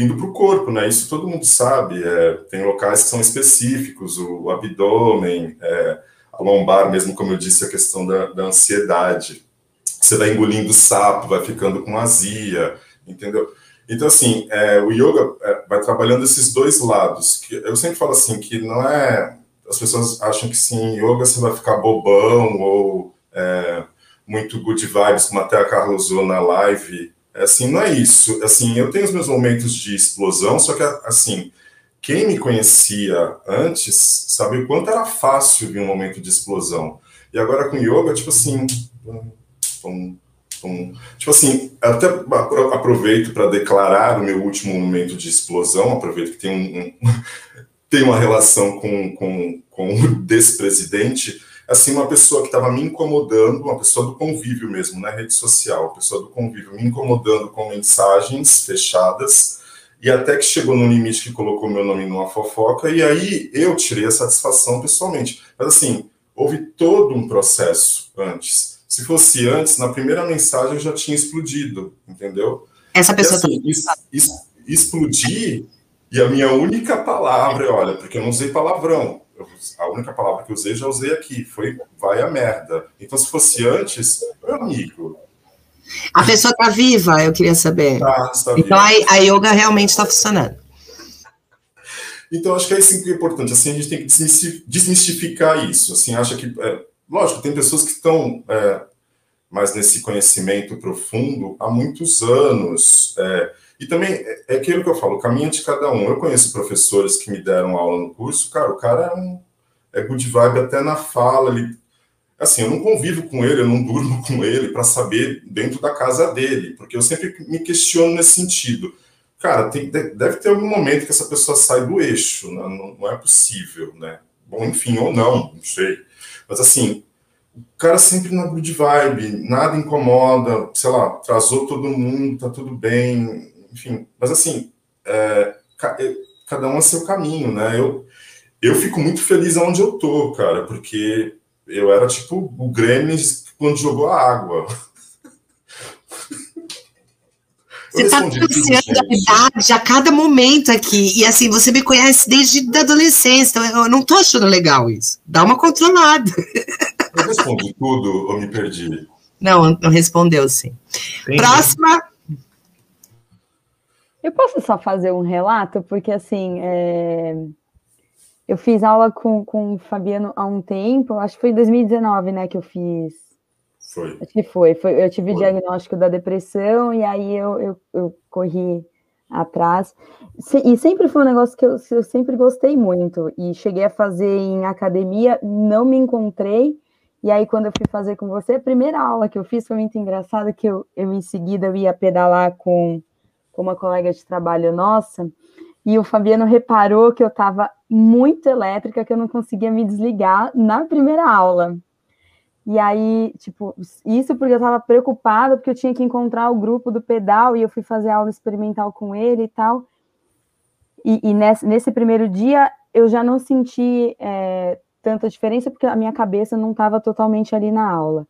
Speaker 4: vindo para o corpo, né? Isso todo mundo sabe. É, tem locais que são específicos, o, o abdômen, é, a lombar, mesmo como eu disse, a questão da, da ansiedade. Você vai engolindo sapo, vai ficando com azia, entendeu? Então, assim, é, o yoga é, vai trabalhando esses dois lados. Que eu sempre falo assim, que não é... As pessoas acham que sim, yoga você vai ficar bobão ou é, muito good vibes, como até a Carla usou na live. Assim, não é isso. Assim, eu tenho os meus momentos de explosão, só que, assim, quem me conhecia antes sabe o quanto era fácil vir um momento de explosão. E agora com yoga, tipo assim. Tipo assim, até aproveito para declarar o meu último momento de explosão, aproveito que tem, um, um tem uma relação com, com, com o despresidente. Assim, uma pessoa que estava me incomodando, uma pessoa do convívio mesmo, na rede social, pessoa do convívio me incomodando com mensagens fechadas e até que chegou no limite que colocou meu nome numa fofoca, e aí eu tirei a satisfação pessoalmente. Mas assim, houve todo um processo antes. Se fosse antes, na primeira mensagem eu já tinha explodido, entendeu?
Speaker 1: Essa pessoa
Speaker 4: e, assim, es, es, explodir, e a minha única palavra, olha, porque eu não usei palavrão, a única palavra que eu usei já usei aqui, foi vai a merda. Então, se fosse antes, meu amigo,
Speaker 1: a pessoa está viva, eu queria saber. Tá, tá então a, a, yoga realmente está funcionando.
Speaker 4: Então acho que é isso que é importante. Assim a gente tem que desmistificar isso. Assim acha que, é, lógico, tem pessoas que estão é, mais nesse conhecimento profundo há muitos anos. É, e também é, é aquilo que eu falo, o caminho de cada um. Eu conheço professores que me deram aula no curso, cara, o cara é um é good vibe até na fala, ele assim, eu não convivo com ele, eu não durmo com ele para saber dentro da casa dele, porque eu sempre me questiono nesse sentido. Cara, tem, deve ter algum momento que essa pessoa sai do eixo, né? não, não, é possível, né? Bom, enfim, ou não, não sei. Mas assim, o cara sempre na good vibe, nada incomoda, sei lá, atrasou todo mundo, tá tudo bem, enfim. Mas assim, é, é cada um é seu caminho, né? Eu, eu fico muito feliz aonde eu tô, cara, porque eu era tipo o Grêmio quando jogou a água.
Speaker 1: Você está anunciando a idade a cada momento aqui. E assim, você me conhece desde a adolescência, então eu não estou achando legal isso. Dá uma controlada.
Speaker 4: Eu respondi tudo ou me perdi?
Speaker 1: Não, não respondeu, sim. Entendi. Próxima.
Speaker 3: Eu posso só fazer um relato, porque assim, é... Eu fiz aula com, com o Fabiano há um tempo, acho que foi em 2019, né, que eu fiz.
Speaker 4: Foi.
Speaker 3: Acho que foi. foi eu tive foi. diagnóstico da depressão e aí eu, eu, eu corri atrás. E sempre foi um negócio que eu, eu sempre gostei muito. E cheguei a fazer em academia, não me encontrei. E aí, quando eu fui fazer com você, a primeira aula que eu fiz foi muito engraçado, que eu, eu em seguida eu ia pedalar com uma colega de trabalho nossa, e o Fabiano reparou que eu estava muito elétrica, que eu não conseguia me desligar na primeira aula. E aí, tipo, isso porque eu estava preocupada, porque eu tinha que encontrar o grupo do pedal e eu fui fazer aula experimental com ele e tal. E, e nesse, nesse, primeiro dia eu já não senti é, tanta diferença, porque a minha cabeça não estava totalmente ali na aula.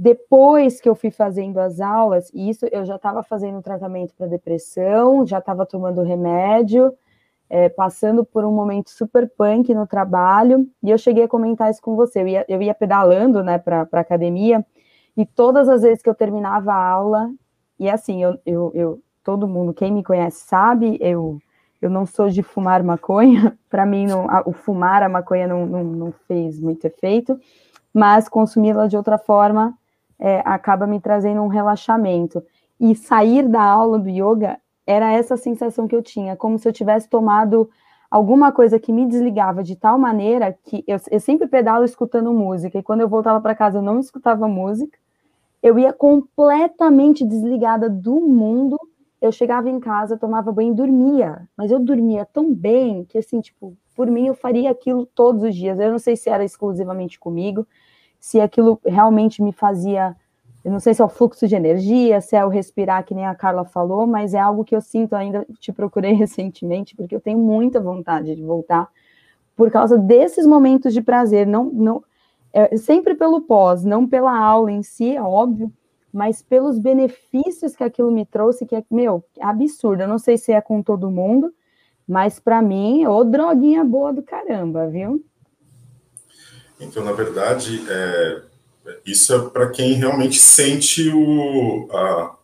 Speaker 3: Depois que eu fui fazendo as aulas, isso eu já estava fazendo tratamento para depressão, já estava tomando remédio, é, passando por um momento super punk no trabalho, e eu cheguei a comentar isso com você. Eu ia, eu ia pedalando né, para a academia, e todas as vezes que eu terminava a aula, e assim, eu, eu, eu todo mundo, quem me conhece sabe, eu, eu não sou de fumar maconha, para mim não, a, o fumar a maconha não, não, não fez muito efeito, mas consumi-la de outra forma é, acaba me trazendo um relaxamento. E sair da aula do yoga era essa sensação que eu tinha, como se eu tivesse tomado alguma coisa que me desligava de tal maneira que eu, eu sempre pedalo escutando música, e quando eu voltava para casa eu não escutava música, eu ia completamente desligada do mundo. Eu chegava em casa, tomava banho e dormia, mas eu dormia tão bem que, assim, tipo, por mim eu faria aquilo todos os dias. Eu não sei se era exclusivamente comigo, se aquilo realmente me fazia eu não sei se é o fluxo de energia, se é o respirar, que nem a Carla falou, mas é algo que eu sinto ainda, te procurei recentemente, porque eu tenho muita vontade de voltar, por causa desses momentos de prazer, não, não é, sempre pelo pós, não pela aula em si, é óbvio, mas pelos benefícios que aquilo me trouxe, que é, meu, absurdo. Eu não sei se é com todo mundo, mas para mim, ô droguinha boa do caramba, viu?
Speaker 4: Então, na verdade, é, isso é para quem realmente sente o, a,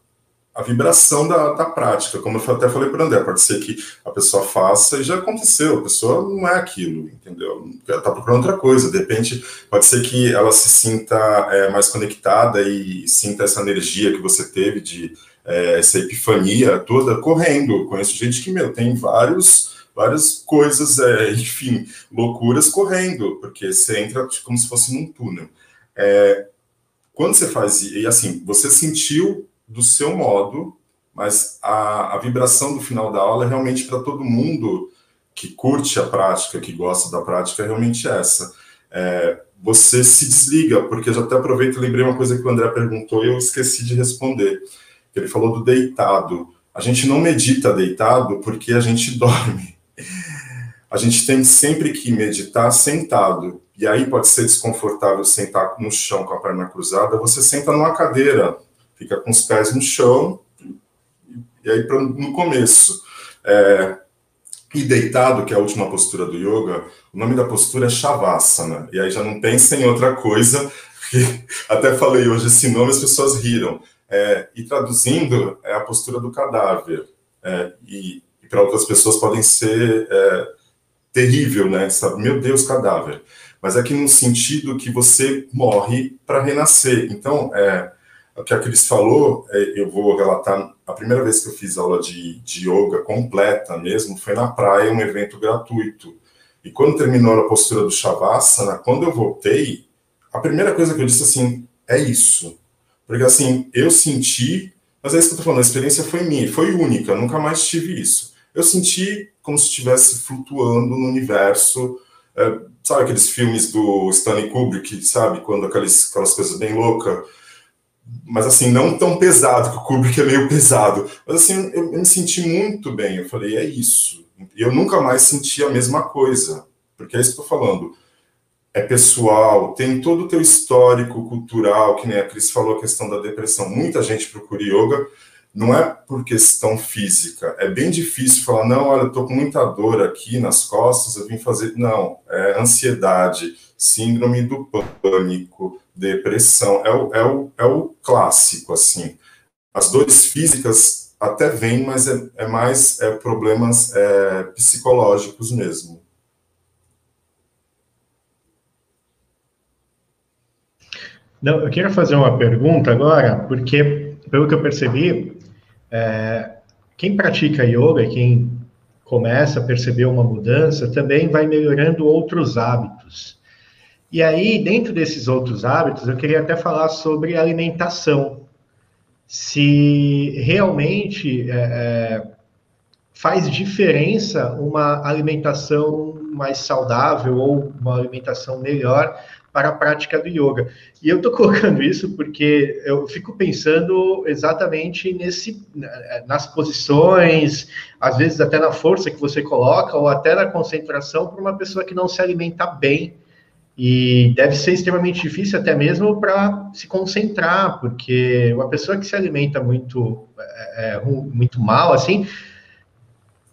Speaker 4: a vibração da, da prática. Como eu até falei para o André, pode ser que a pessoa faça e já aconteceu, a pessoa não é aquilo, entendeu? Ela está procurando outra coisa. De repente, pode ser que ela se sinta é, mais conectada e sinta essa energia que você teve de é, essa epifania toda correndo. conheço gente que, meu, tem vários várias coisas, é, enfim, loucuras correndo, porque você entra como se fosse num túnel. É, quando você faz, e assim, você sentiu do seu modo, mas a, a vibração do final da aula é realmente para todo mundo que curte a prática, que gosta da prática, é realmente essa. É, você se desliga, porque eu já até aproveito e lembrei uma coisa que o André perguntou e eu esqueci de responder. Ele falou do deitado. A gente não medita deitado porque a gente dorme. A gente tem sempre que meditar sentado. E aí pode ser desconfortável sentar no chão com a perna cruzada. Você senta numa cadeira, fica com os pés no chão, e aí pra, no começo. É, e deitado, que é a última postura do yoga, o nome da postura é Shavasana. E aí já não pensa em outra coisa, até falei hoje esse nome, as pessoas riram. É, e traduzindo, é a postura do cadáver. É, e, e para outras pessoas podem ser é, terrível, né? Meu Deus, cadáver mas é que no sentido que você morre para renascer. Então, é, o que a Cris falou, é, eu vou relatar, a primeira vez que eu fiz aula de, de yoga completa mesmo, foi na praia, um evento gratuito. E quando terminou a postura do Shavasana, quando eu voltei, a primeira coisa que eu disse assim, é isso. Porque assim, eu senti, mas é isso que eu tô falando, a experiência foi minha, foi única, nunca mais tive isso. Eu senti como se estivesse flutuando no universo, é, sabe aqueles filmes do Stanley Kubrick, sabe? Quando aquelas, coisas bem loucas. Mas assim, não tão pesado, que o Kubrick é meio pesado. Mas assim, eu, eu me senti muito bem. Eu falei, é isso. E eu nunca mais senti a mesma coisa. Porque é isso que eu tô falando. É pessoal, tem todo o teu histórico cultural, que nem a Cris falou, a questão da depressão. Muita gente procura yoga não é por questão física. É bem difícil falar, não, olha, eu tô com muita dor aqui nas costas, eu vim fazer. Não, é ansiedade, síndrome do pânico, depressão. É o, é o, é o clássico, assim. As dores físicas até vêm, mas é, é mais é, problemas é, psicológicos mesmo.
Speaker 2: Não, eu quero fazer uma pergunta agora, porque, pelo que eu percebi, é, quem pratica yoga quem começa a perceber uma mudança também vai melhorando outros hábitos. E aí, dentro desses outros hábitos, eu queria até falar sobre alimentação. Se realmente é, é faz diferença uma alimentação mais saudável ou uma alimentação melhor para a prática do yoga. E eu estou colocando isso porque eu fico pensando exatamente nesse, nas posições, às vezes até na força que você coloca, ou até na concentração para uma pessoa que não se alimenta bem. E deve ser extremamente difícil até mesmo para se concentrar, porque uma pessoa que se alimenta muito, é, é muito mal, assim,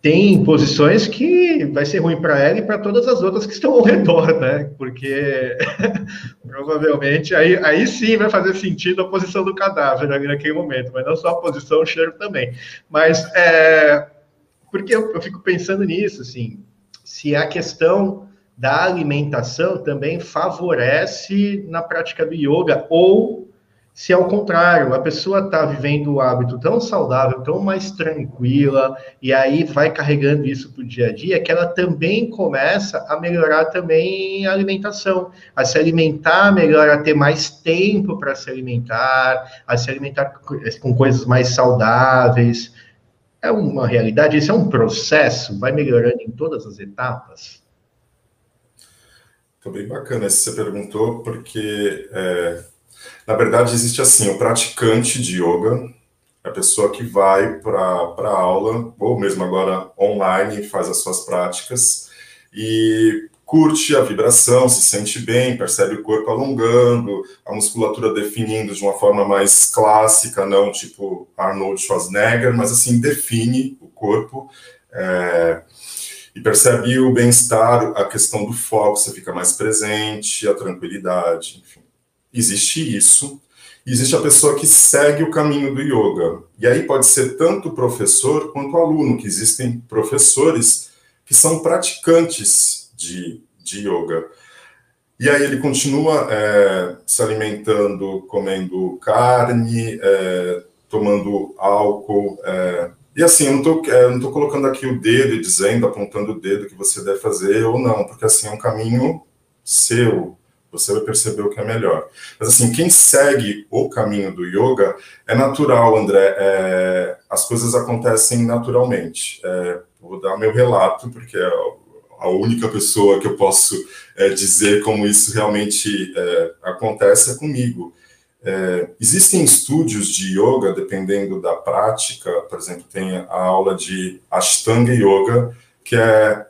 Speaker 2: tem posições que vai ser ruim para ela e para todas as outras que estão ao redor, né? Porque provavelmente aí, aí sim vai fazer sentido a posição do cadáver naquele momento, mas não só a posição, o cheiro também. Mas é, porque eu, eu fico pensando nisso, assim, se a questão da alimentação também favorece na prática do yoga ou Se ao contrário, a pessoa está vivendo o hábito tão saudável, tão mais tranquila, e aí vai carregando isso para o dia a dia, que ela também começa a melhorar também a alimentação, a se alimentar melhor, a ter mais tempo para se alimentar, a se alimentar com coisas mais saudáveis. É uma realidade, isso é um processo, vai melhorando em todas as etapas.
Speaker 4: Ficou bem bacana isso que você perguntou, porque é, na verdade existe assim, o praticante de yoga, a pessoa que vai para a aula, ou mesmo agora online, faz as suas práticas e curte a vibração, se sente bem, percebe o corpo alongando, a musculatura definindo de uma forma mais clássica, não tipo Arnold Schwarzenegger, mas assim, define o corpo. É, e percebe o bem-estar, a questão do foco, você fica mais presente, a tranquilidade, enfim. Existe isso. Existe a pessoa que segue o caminho do yoga. E aí pode ser tanto o professor quanto o aluno, que existem professores que são praticantes de, de yoga. E aí ele continua é, se alimentando, comendo carne, é, tomando álcool, é, e assim, eu não estou é, tô colocando aqui o dedo e dizendo, apontando o dedo que você deve fazer ou não, porque assim é um caminho seu, você vai perceber o que é melhor. Mas assim, quem segue o caminho do yoga é natural, André, é, as coisas acontecem naturalmente. É, vou dar meu relato, porque é a única pessoa que eu posso é, dizer como isso realmente é, acontece é comigo. É, existem estúdios de yoga, dependendo da prática, por exemplo, tem a aula de Ashtanga Yoga, que é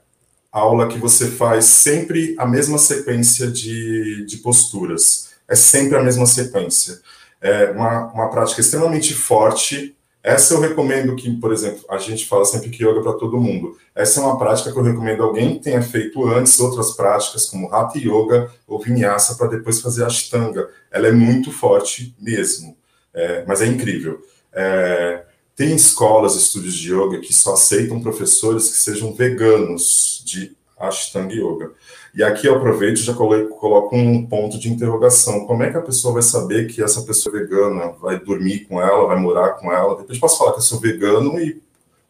Speaker 4: aula que você faz sempre a mesma sequência de, de posturas. É sempre a mesma sequência. É uma, uma prática extremamente forte, essa eu recomendo que, por exemplo, a gente fala sempre que yoga para todo mundo. Essa é uma prática que eu recomendo alguém que tenha feito antes outras práticas, como Hatha Yoga ou Vinyasa, para depois fazer Ashtanga. Ela é muito forte mesmo, é, mas é incrível. É, tem escolas, estúdios de yoga que só aceitam professores que sejam veganos de Ashtanga Yoga. E aqui eu aproveito e já coloco um ponto de interrogação. Como é que a pessoa vai saber que essa pessoa é vegana vai dormir com ela, vai morar com ela? Depois posso falar que eu sou vegano e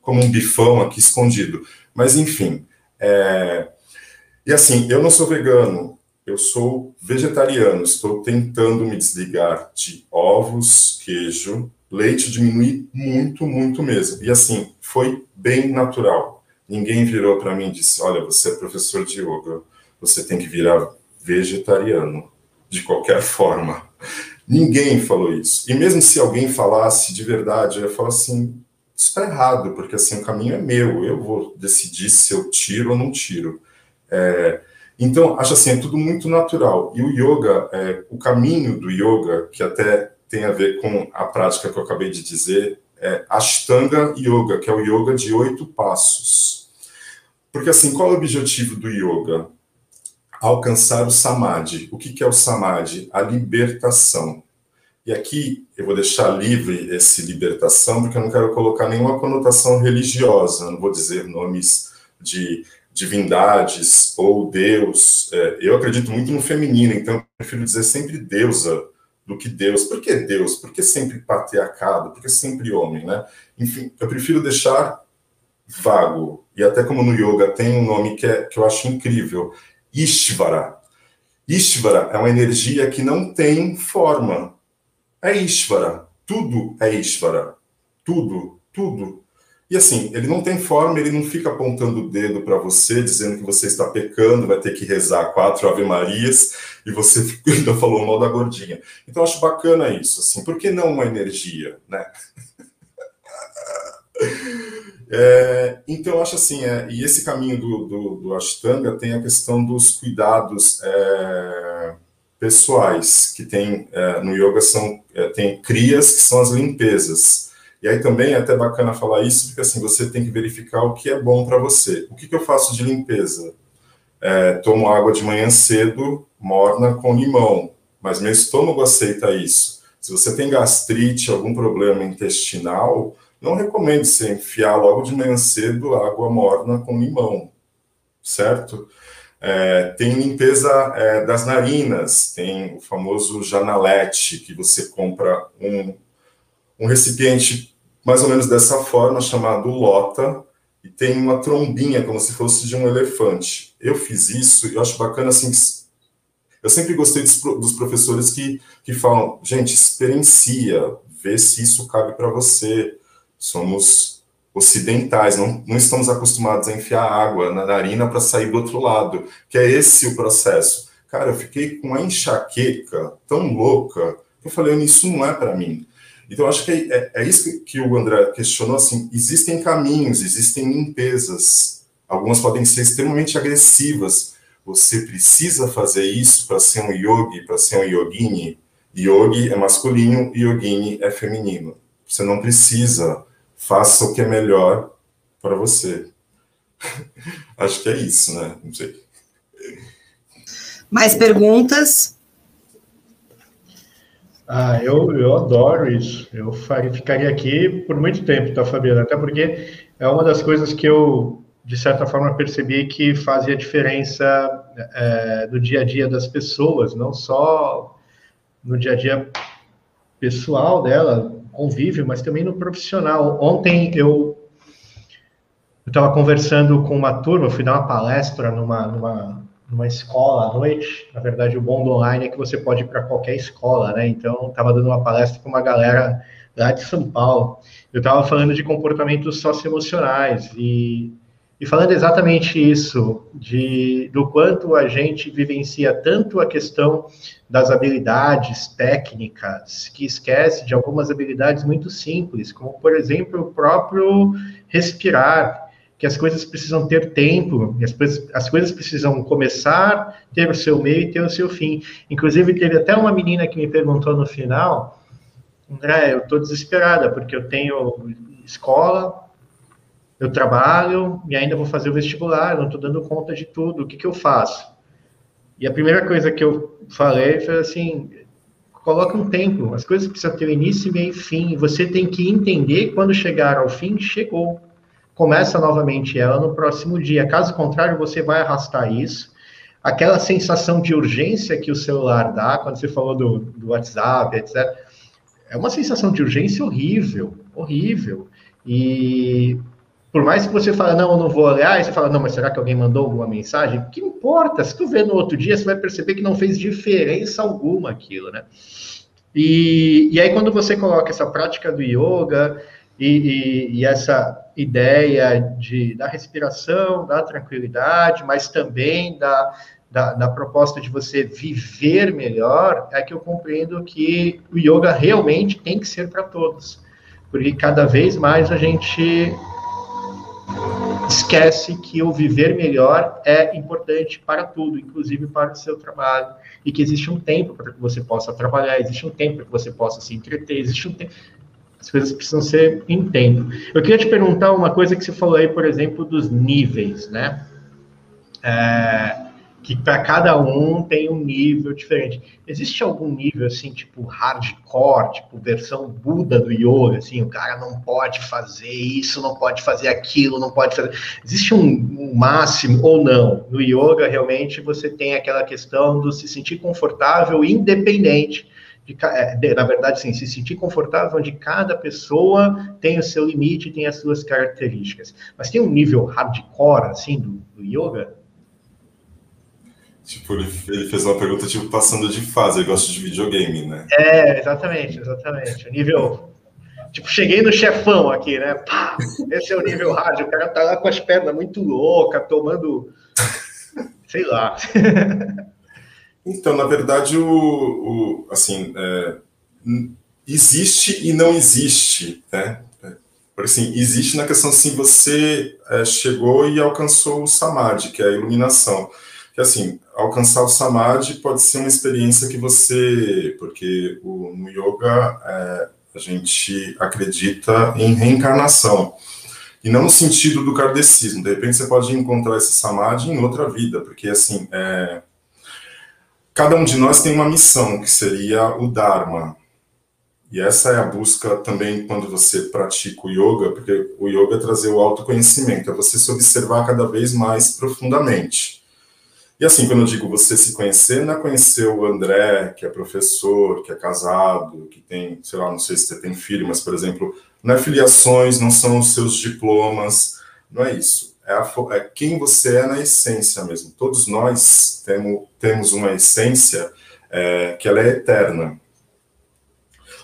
Speaker 4: como um bifão aqui escondido. Mas, enfim. É... E assim, eu não sou vegano, eu sou vegetariano. Estou tentando me desligar de ovos, queijo, leite diminui muito, muito mesmo. E assim, foi bem natural. Ninguém virou para mim e disse: Olha, você é professor de yoga você tem que virar vegetariano, de qualquer forma. Ninguém falou isso. E mesmo se alguém falasse de verdade, eu ia falar assim: isso está errado, porque assim, o caminho é meu, eu vou decidir se eu tiro ou não tiro. É, então, acho assim, é tudo muito natural. E o yoga, é, o caminho do yoga, que até tem a ver com a prática que eu acabei de dizer, é Ashtanga Yoga, que é o yoga de oito passos. Porque assim, qual é o objetivo do yoga? alcançar o samadhi. O que é o samadhi? A libertação. E aqui eu vou deixar livre esse libertação, porque eu não quero colocar nenhuma conotação religiosa, não vou dizer nomes de divindades ou Deus. É, eu acredito muito no feminino, então eu prefiro dizer sempre deusa do que Deus. Por que Deus? Por que sempre patriarcado? Por que sempre homem, né? Enfim, eu prefiro deixar vago. E até como no yoga tem um nome que, é, que eu acho incrível, Ishvara. Ishvara é uma energia que não tem forma. É Ishvara. Tudo é Ishvara. Tudo, tudo. E assim, ele não tem forma, ele não fica apontando o dedo para você, dizendo que você está pecando, vai ter que rezar quatro Ave Marias, e você ainda falou mal da gordinha. Então, acho bacana isso, assim, por que não uma energia, né? É, então, acho assim, é, e esse caminho do, do, do, Ashtanga tem a questão dos cuidados é, pessoais, que tem é, no yoga são, é, tem crias que são as limpezas. E aí também é até bacana falar isso, porque assim, você tem que verificar o que é bom para você. O que, que eu faço de limpeza? É, tomo água de manhã cedo, morna com limão, mas meu estômago aceita isso. Se você tem gastrite, algum problema intestinal, não recomendo você enfiar logo de manhã cedo água morna com limão, certo? É, tem limpeza é, das narinas, tem o famoso janalete, que você compra um, um recipiente mais ou menos dessa forma, chamado lota, e tem uma trombinha, como se fosse de um elefante. Eu fiz isso e eu acho bacana, assim, eu sempre gostei dos professores que, que falam, gente, experiencia, vê se isso cabe para você. Somos ocidentais, não, não estamos acostumados a enfiar água na narina para sair do outro lado, que é esse o processo. Cara, eu fiquei com uma enxaqueca tão louca que eu falei, isso não é para mim. Então, acho que é, é, isso que o André questionou, assim, existem caminhos, existem limpezas, algumas podem ser extremamente agressivas, você precisa fazer isso para ser um yogi, para ser um yogini. Yogi é masculino, yogini é feminino. Você não precisa, faça o que é melhor para você. Acho que é isso, né? Não sei.
Speaker 1: Mais perguntas?
Speaker 2: Ah, eu, eu adoro isso. Eu ficaria aqui por muito tempo, tá, Fabiana? Até porque é uma das coisas que eu de certa forma, percebi que fazia diferença é, no dia a dia das pessoas, não só no dia a dia pessoal dela, convívio, mas também no profissional. Ontem eu estava conversando com uma turma, fui dar uma palestra numa, numa, numa escola à noite. Na verdade, o bom do online é que você pode ir para qualquer escola, né? Então, estava dando uma palestra para uma galera lá de São Paulo. Eu estava falando de comportamentos socioemocionais e e falando exatamente isso, de, do quanto a gente vivencia tanto a questão das habilidades técnicas, que esquece de algumas habilidades muito simples, como, por exemplo, o próprio respirar, que as coisas precisam ter tempo, as coisas, as coisas precisam começar, ter o seu meio e ter o seu fim. Inclusive, teve até uma menina que me perguntou no final, André, eu estou desesperada, porque eu tenho escola, eu trabalho e ainda vou fazer o vestibular, não estou dando conta de tudo, o que, que eu faço? E a primeira coisa que eu falei foi assim, coloca um tempo, as coisas precisam ter início, meio e fim, você tem que entender quando chegar ao fim, chegou. Começa novamente ela no próximo dia, caso contrário, você vai arrastar isso, aquela sensação de urgência que o celular dá, quando você falou do, do WhatsApp, etc., é uma sensação de urgência horrível, horrível. E por mais que você fale, não, eu não vou olhar, e você fala, não, mas será que alguém mandou alguma mensagem? Que importa? Se tu vê no outro dia, você vai perceber que não fez diferença alguma aquilo, né? E, e aí, quando você coloca essa prática do yoga e, e, e essa ideia de, da respiração, da tranquilidade, mas também da, da, da, proposta de você viver melhor, é que eu compreendo que o yoga realmente tem que ser para todos. Porque cada vez mais a gente esquece que o viver melhor é importante para tudo, inclusive para o seu trabalho, e que existe um tempo para que você possa trabalhar, existe um tempo para que você possa se entreter, existe um tempo. As coisas precisam ser em tempo. Eu queria te perguntar uma coisa que você falou aí, por exemplo, dos níveis, né? É, que para cada um tem um nível diferente. Existe algum nível assim, tipo hardcore, tipo versão Buda do yoga, assim, o cara não pode fazer isso, não pode fazer aquilo, não pode fazer. Existe um, um máximo ou não? No yoga realmente você tem aquela questão do se sentir confortável, independente de, é, de, na verdade, sim, se sentir confortável onde cada pessoa tem o seu limite, tem as suas características. Mas tem um nível hardcore, assim, do, do yoga?
Speaker 4: Tipo, ele, ele, fez uma pergunta, tipo, passando de fase, ele gosta de videogame, né?
Speaker 2: É, exatamente, exatamente. O nível. Tipo, cheguei no chefão aqui, né? Pá, esse é o nível rádio. O cara tá lá com as pernas muito loucas, tomando. Sei lá.
Speaker 4: Então, na verdade, o, o assim, é, existe e não existe, né? Porque, assim, existe na questão assim, você é, chegou e alcançou o samadhi, que é a iluminação. Que assim, alcançar o samadhi pode ser uma experiência que você, porque o, no yoga é, a gente acredita em reencarnação, e não no sentido do kardecismo, de repente você pode encontrar esse samadhi em outra vida, porque assim, é, cada um de nós tem uma missão, que seria o dharma, e essa é a busca também quando você pratica o yoga, porque o yoga é trazer o autoconhecimento, é você se observar cada vez mais profundamente. E assim, quando eu digo você se conhecer, não é conhecer o André, que é professor, que é casado, que tem, sei lá, não sei se você tem filho, mas, por exemplo, não é filiações, não são os seus diplomas, não é isso. É, a, é quem você é na essência mesmo. Todos nós temos, temos uma essência é, que ela é eterna.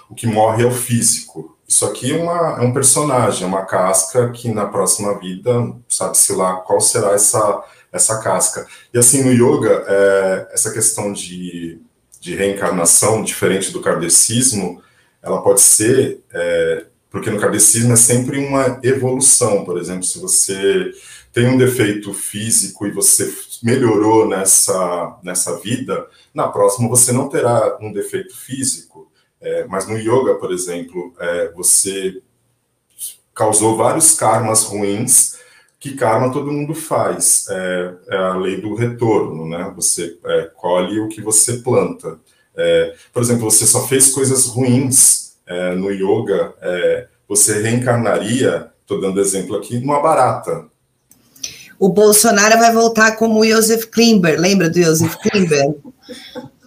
Speaker 4: O que morre é o físico. Isso aqui é, uma, é um personagem, é uma casca que na próxima vida, sabe-se lá qual será essa essa casca. E assim, no yoga, é, essa questão de, de reencarnação, diferente do kardecismo, ela pode ser, é, porque no kardecismo é sempre uma evolução, por exemplo, se você tem um defeito físico e você melhorou nessa, nessa vida, na próxima você não terá um defeito físico. É, mas no yoga, por exemplo, é, você causou vários karmas ruins que karma todo mundo faz. É, é a lei do retorno, né? Você é, colhe o que você planta. É, por exemplo, você só fez coisas ruins é, no yoga, é, você reencarnaria, estou dando exemplo aqui, numa barata.
Speaker 1: O Bolsonaro vai voltar como o Joseph Klimber, lembra do Joseph Klimber?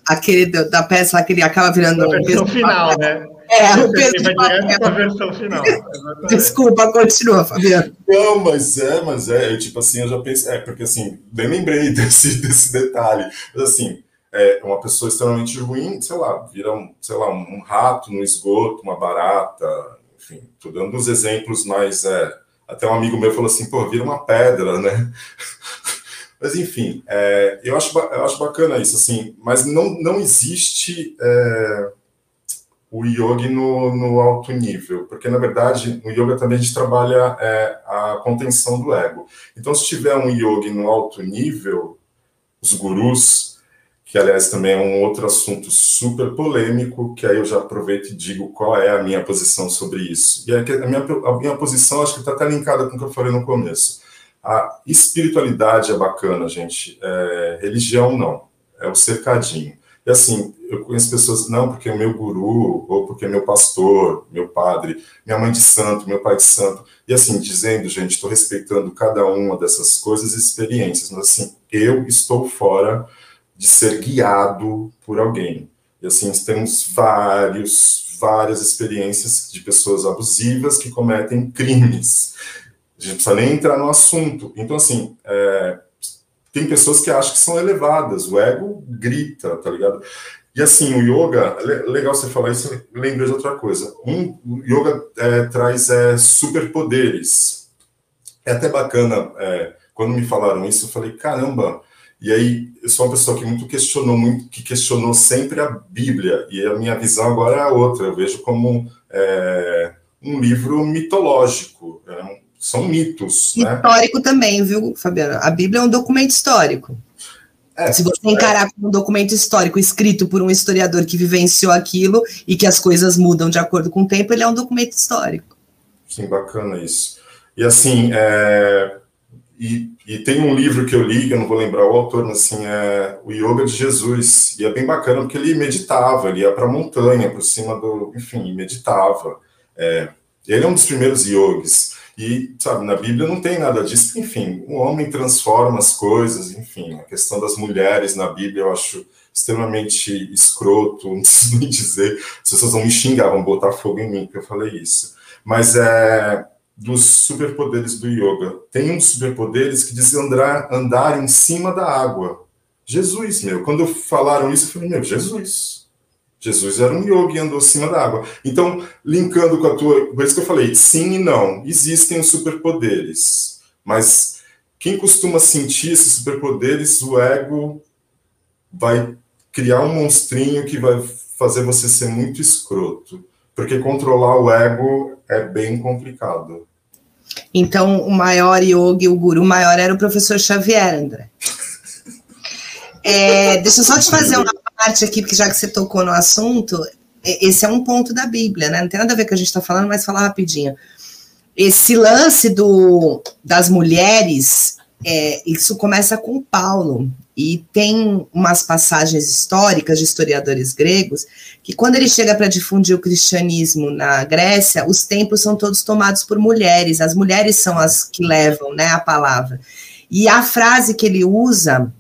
Speaker 1: Aquele da peça que ele acaba virando...
Speaker 2: A versão final, né?
Speaker 1: É, o Pedro
Speaker 2: a versão final.
Speaker 1: Desculpa, continua, Fabiano.
Speaker 4: Não, mas é, mas é, eu, tipo assim, eu já pensei, é, porque assim, nem lembrei desse, desse detalhe. Mas assim, é uma pessoa extremamente ruim, sei lá, vira um, sei lá, um rato no esgoto, uma barata, enfim, tô dando uns exemplos mais, é, até um amigo meu falou assim, pô, vira uma pedra, né? Mas enfim, é, eu, acho, eu acho bacana isso, assim, mas não, não existe é, o yoga no, no alto nível, porque na verdade no yoga também a gente trabalha é, a contenção do ego. Então, se tiver um yoga no alto nível, os gurus, que aliás também é um outro assunto super polêmico, que aí eu já aproveito e digo qual é a minha posição sobre isso. E é a minha, a minha posição acho que está até linkada com o que eu falei no começo. A espiritualidade é bacana, gente. É, religião não, é o cercadinho. E assim, eu conheço pessoas, não, porque é meu guru, ou porque é meu pastor, meu padre, minha mãe de santo, meu pai de santo. E assim, dizendo, gente, estou respeitando cada uma dessas coisas e experiências, mas assim, eu estou fora de ser guiado por alguém. E assim, temos vários, várias experiências de pessoas abusivas que cometem crimes. A gente precisa nem entrar no assunto. Então, assim, é, tem pessoas que acham que são elevadas, o ego grita, tá ligado? E assim, o yoga, legal você falar isso, lembra de outra coisa. Um, o yoga é, traz é, superpoderes. É até bacana, é, quando me falaram isso, eu falei, caramba. E aí, eu sou uma pessoa que muito questionou, muito, que questionou sempre a Bíblia, e a minha visão agora é outra. Eu vejo como é, um livro mitológico, é um, são mitos.
Speaker 1: Né? Histórico né? também, viu, Fabiana? A Bíblia é um documento histórico. É, Se você encarar como um documento histórico escrito por um historiador que vivenciou aquilo e que as coisas mudam de acordo com o tempo, ele é um documento histórico.
Speaker 4: Sim, bacana isso. E assim, é, e, e, tem um livro que eu li, eu não vou lembrar o autor, mas assim, é o Yoga de Jesus. E é bem bacana porque ele meditava, ele ia para a montanha, por cima do. Enfim, meditava. É, ele é um dos primeiros yogis. E, sabe, na Bíblia não tem nada disso. Enfim, o homem transforma as coisas, enfim, a questão das mulheres na Bíblia eu acho extremamente escroto, não preciso nem dizer. As pessoas vão me xingar, vão botar fogo em mim que eu falei isso. Mas é dos superpoderes do yoga. Tem uns superpoderes que diz andar, andar em cima da água. Jesus, meu. Quando falaram isso, eu falei, meu, Jesus. Jesus era um yogi e andou acima da água. Então, linkando com a tua. Por isso que eu falei, sim e não. Existem os superpoderes. Mas quem costuma sentir esses superpoderes, o ego vai criar um monstrinho que vai fazer você ser muito escroto. Porque controlar o ego é bem complicado.
Speaker 1: Então, o maior yogi, o guru maior era o professor Xavier, André. É, deixa eu só te fazer uma parte aqui, porque já que você tocou no assunto, esse é um ponto da Bíblia, né? Não tem nada a ver com o que a gente está falando, mas falar rapidinho. Esse lance do, das mulheres, é, isso começa com Paulo, e tem umas passagens históricas de historiadores gregos que, quando ele chega para difundir o cristianismo na Grécia, os templos são todos tomados por mulheres, as mulheres são as que levam né, a palavra. E a frase que ele usa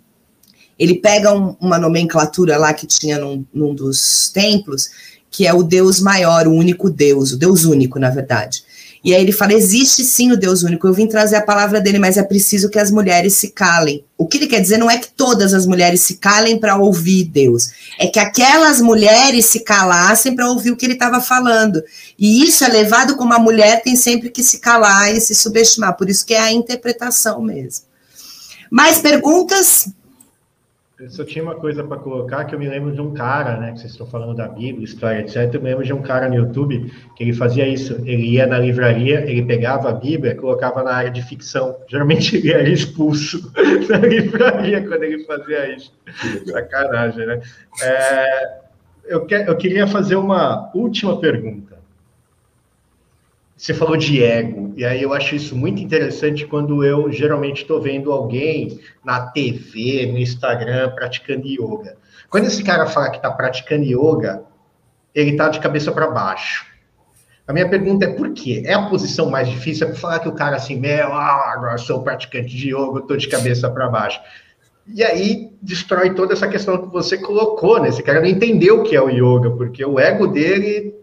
Speaker 1: Ele pega um, uma nomenclatura lá que tinha num, num dos templos, que é o Deus maior, o único Deus, o Deus único, na verdade. E aí ele fala: existe sim o Deus único. Eu vim trazer a palavra dele, mas é preciso que as mulheres se calem. O que ele quer dizer não é que todas as mulheres se calem para ouvir Deus, é que aquelas mulheres se calassem para ouvir o que ele estava falando. E isso é levado como a mulher tem sempre que se calar e se subestimar. Por isso que é a interpretação mesmo. Mais perguntas?
Speaker 2: Eu só tinha uma coisa para colocar que eu me lembro de um cara, né? Que vocês estão falando da Bíblia, história, etc. Eu me lembro de um cara no YouTube que ele fazia isso. Ele ia na livraria, ele pegava a Bíblia, colocava na área de ficção. Geralmente ele era expulso da livraria quando ele fazia isso. Sacanagem, né? É, eu, que, eu queria fazer uma última pergunta. Você falou de ego, e aí eu acho isso muito interessante quando eu geralmente estou vendo alguém na TV, no Instagram, praticando yoga. Quando esse cara fala que está praticando yoga, ele está de cabeça para baixo. A minha pergunta é por quê? É a posição mais difícil? É falar que o cara assim, meu, ah, agora sou praticante de yoga, estou de cabeça para baixo. E aí destrói toda essa questão que você colocou, né? Esse cara não entendeu o que é o yoga, porque o ego dele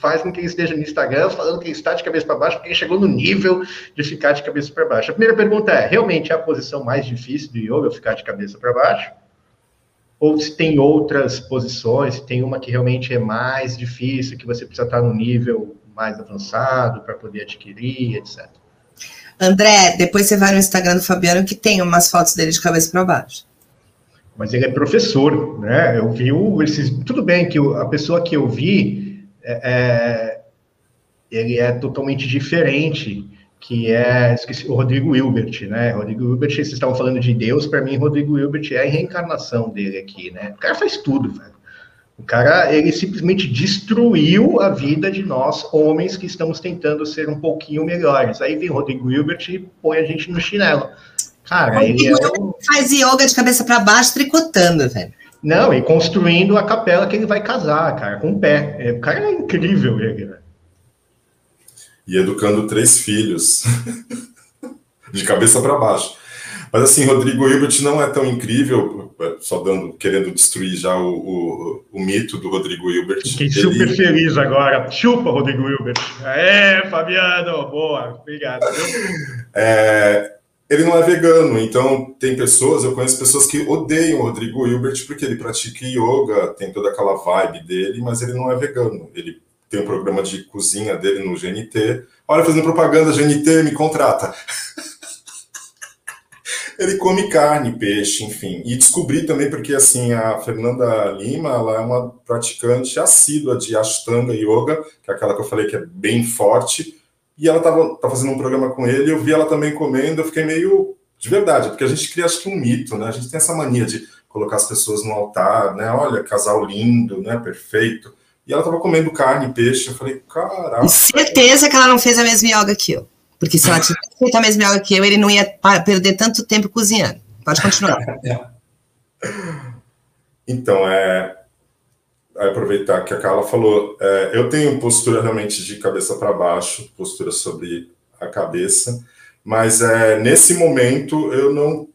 Speaker 2: faz com que ele esteja no Instagram falando que ele está de cabeça para baixo, porque ele chegou no nível de ficar de cabeça para baixo. A primeira pergunta é: realmente é a posição mais difícil do yoga ficar de cabeça para baixo? Ou se tem outras posições, se tem uma que realmente é mais difícil, que você precisa estar no nível mais avançado para poder adquirir, etc.
Speaker 1: André, depois você vai no Instagram do Fabiano que tem umas fotos dele de cabeça para baixo.
Speaker 2: Mas ele é professor, né? Eu vi o, esses, tudo bem que a pessoa que eu vi é, é, ele é totalmente diferente, que é esqueci, o Rodrigo Hilbert, né? Rodrigo Hilbert, vocês estavam falando de Deus, para mim, Rodrigo Hilbert é a reencarnação dele aqui, né? O cara faz tudo, velho. O cara, ele simplesmente destruiu a vida de nós, homens, que estamos tentando ser um pouquinho melhores. Aí vem Rodrigo Hilbert e põe a gente no chinelo. Cara, ele é um...
Speaker 1: faz yoga de cabeça para baixo tricotando, velho.
Speaker 2: Não, e construindo a capela que ele vai casar, cara, com o pé. É, o cara é incrível, ele, né?
Speaker 4: E educando três filhos, de cabeça para baixo. Mas assim, Rodrigo Hilbert não é tão incrível, só dando, querendo destruir já o, o, o mito do Rodrigo Hilbert.
Speaker 2: Fiquei ele... super feliz agora. Chupa, Rodrigo Hilbert. É, Fabiano, boa, obrigado.
Speaker 4: É, ele não é vegano, então tem pessoas, eu conheço pessoas que odeiam o Rodrigo Hilbert porque ele pratica yoga, tem toda aquela vibe dele, mas ele não é vegano. Ele tem um programa de cozinha dele no GNT. Olha, fazendo propaganda, GNT, me contrata. ele come carne, peixe, enfim. E descobri também porque, assim, a Fernanda Lima, ela é uma praticante assídua de Ashtanga Yoga, que é aquela que eu falei que é bem forte, e ela estava tá fazendo um programa com ele, eu vi ela também comendo, eu fiquei meio de verdade, porque a gente cria acho que um mito, né? A gente tem essa mania de colocar as pessoas no altar, né? Olha, casal lindo, né? Perfeito. E ela estava comendo carne peixe, eu falei, caraca.
Speaker 1: Certeza que ela não fez a mesma yoga que eu. Porque se ela tivesse feito a mesma yoga que eu, ele não ia perder tanto tempo cozinhando. Pode continuar.
Speaker 4: então, é, aproveitar que a Carla falou, é, eu tenho postura realmente de cabeça para baixo, postura sobre a cabeça, mas é, nesse momento eu não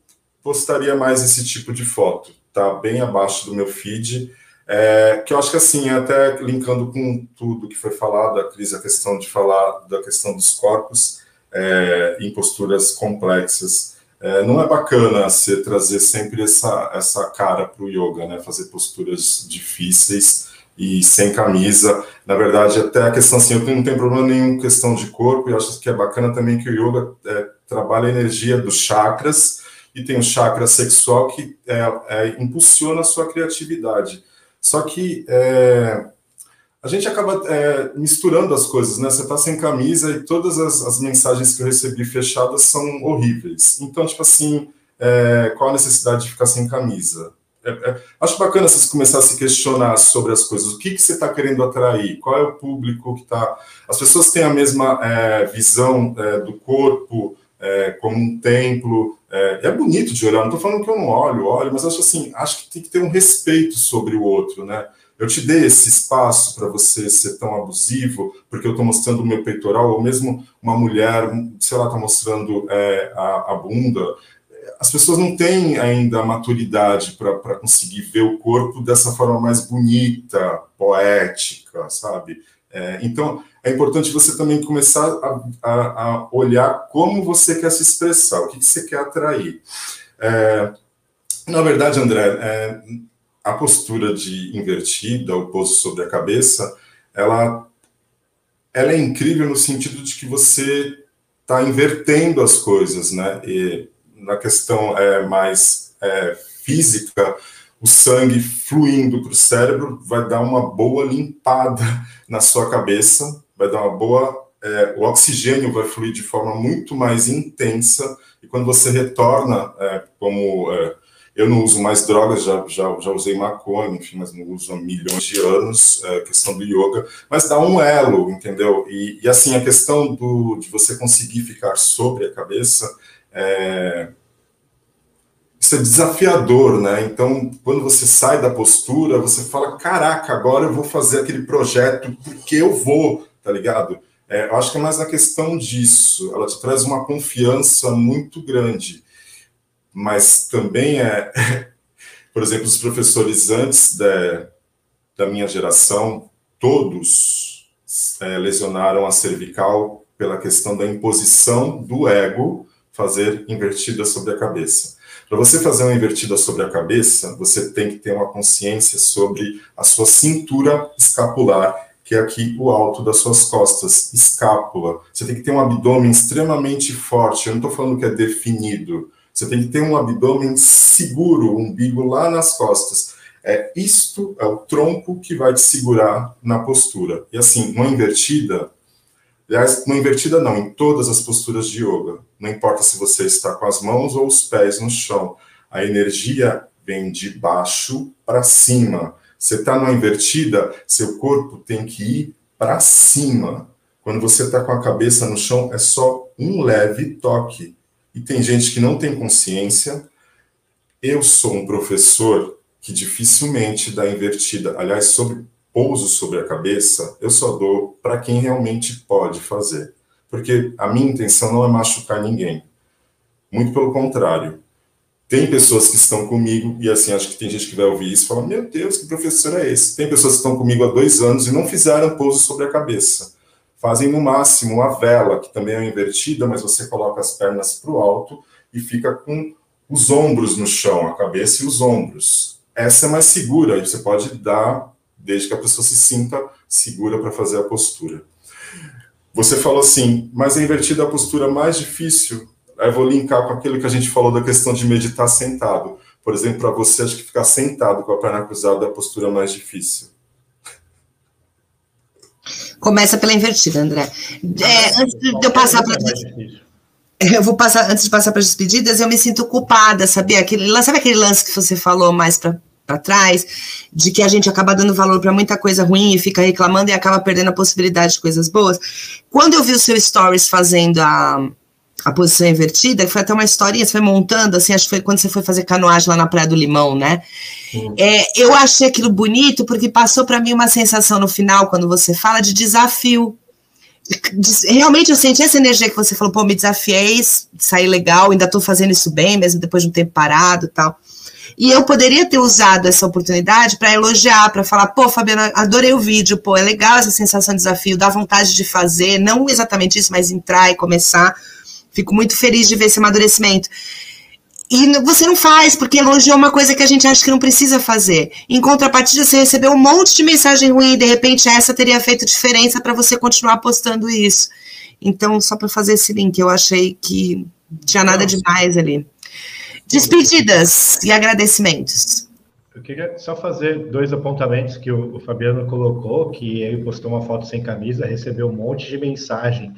Speaker 4: postaria mais esse tipo de foto, tá bem abaixo do meu feed, é, que eu acho que assim, até linkando com tudo que foi falado, a Cris, a questão de falar da questão dos corpos é, em posturas complexas, é, não é bacana você trazer sempre essa, essa cara para o yoga, né? Fazer posturas difíceis e sem camisa. Na verdade, até a questão assim, eu não tenho problema nenhum questão de corpo, e acho que é bacana também que o yoga é, trabalha a energia dos chakras, e tem o chakra sexual que é, é, impulsiona a sua criatividade. Só que é, a gente acaba é, misturando as coisas, né? Você está sem camisa e todas as, as, mensagens que eu recebi fechadas são horríveis. Então, tipo assim, é, qual a necessidade de ficar sem camisa? É, é acho bacana vocês começarem a se questionar sobre as coisas. O que, que você está querendo atrair? Qual é o público que está. As pessoas têm a mesma é, visão é, do corpo como um templo. É, bonito de olhar, não estou falando que eu não olho, olho, mas acho assim, acho que tem que ter um respeito sobre o outro, né? Eu te dei esse espaço para você ser tão abusivo, porque eu estou mostrando o meu peitoral, ou mesmo uma mulher, sei lá, está mostrando é, a, a, bunda. as pessoas não têm ainda a maturidade para conseguir ver o corpo dessa forma mais bonita, poética, sabe? É, então, é importante você também começar a, a, a, olhar como você quer se expressar, o que, que você quer atrair. É, na verdade, André, é, a postura de invertida, o pouso sobre a cabeça, ela, ela é incrível no sentido de que você está invertendo as coisas, né? E na questão é, mais é, física, o sangue fluindo para o cérebro vai dar uma boa limpada na sua cabeça, vai dar uma boa. É, o oxigênio vai fluir de forma muito mais intensa, e quando você retorna, é, como é, eu não uso mais drogas, já, já, já usei maconha, enfim, mas não uso há milhões de anos, é, questão do yoga, mas dá um elo, entendeu? E, e assim, a questão do, de você conseguir ficar sobre a cabeça é, isso é desafiador, né? Então, quando você sai da postura, você fala: caraca, agora eu vou fazer aquele projeto porque eu vou, tá ligado? É, eu acho que é mais na questão disso. Ela te traz uma confiança muito grande, mas também é, por exemplo, os professores antes da, da minha geração, todos é, lesionaram a cervical pela questão da imposição do ego fazer invertida sobre a cabeça. Para você fazer uma invertida sobre a cabeça, você tem que ter uma consciência sobre a sua cintura escapular, que é aqui o alto das suas costas, escápula. Você tem que ter um abdômen extremamente forte. Eu não estou falando que é definido. Você tem que ter um abdômen seguro, um umbigo lá nas costas. É isto é o tronco que vai te segurar na postura. E assim, uma invertida, Aliás, não invertida não, em todas as posturas de yoga. Não importa se você está com as mãos ou os pés no chão. A energia vem de baixo para cima. Você está numa invertida, seu corpo tem que ir para cima. Quando você está com a cabeça no chão, é só um leve toque. E tem gente que não tem consciência. Eu sou um professor que dificilmente dá invertida. Aliás, sobre pouso sobre a cabeça, eu só dou para quem realmente pode fazer. Porque a minha intenção não é machucar ninguém. Muito pelo contrário. Tem pessoas que estão comigo, e assim, acho que tem gente que vai ouvir isso e fala: Meu Deus, que professor é esse? Tem pessoas que estão comigo há dois anos e não fizeram pouso sobre a cabeça. Fazem no máximo a vela, que também é invertida, mas você coloca as pernas para o alto e fica com os ombros no chão, a cabeça e os ombros. Essa é mais segura, e você pode dar desde que a pessoa se sinta segura para fazer a postura. Você falou assim, mas é invertida a postura mais difícil. Aí vou linkar com aquilo que a gente falou da questão de meditar sentado. Por exemplo, para você, acho que ficar sentado com a perna cruzada é a postura mais difícil.
Speaker 1: Começa pela invertida, André. É, antes de eu passar para eu vou passar antes de passar para as despedidas, eu me sinto culpada, sabia? Aquele, sabe aquele lance que você falou mais para para trás, de que a gente acaba dando valor para muita coisa ruim e fica reclamando e acaba perdendo a possibilidade de coisas boas. Quando eu vi o seu stories fazendo a, a posição invertida, foi até uma historinha, você foi montando, assim, acho que foi quando você foi fazer canoagem lá na Praia do Limão, né? É, eu achei aquilo bonito porque passou para mim uma sensação no final, quando você fala, de desafio. Realmente eu senti essa energia que você falou, pô, me desafiei, saí legal, ainda estou fazendo isso bem, mesmo depois de um tempo parado e tal. E eu poderia ter usado essa oportunidade para elogiar, para falar, pô, Fabiana, adorei o vídeo, pô, é legal essa sensação de desafio, dá vontade de fazer, não exatamente isso, mas entrar e começar. Fico muito feliz de ver esse amadurecimento. E você não faz, porque elogiou uma coisa que a gente acha que não precisa fazer. Em contrapartida, você recebeu um monte de mensagem ruim e de repente essa teria feito diferença para você continuar postando isso. Então, só para fazer esse link, eu achei que tinha nada demais ali. Despedidas e agradecimentos.
Speaker 2: Eu queria só fazer dois apontamentos que o, Fabiano colocou, que ele postou uma foto sem camisa, recebeu um monte de mensagem.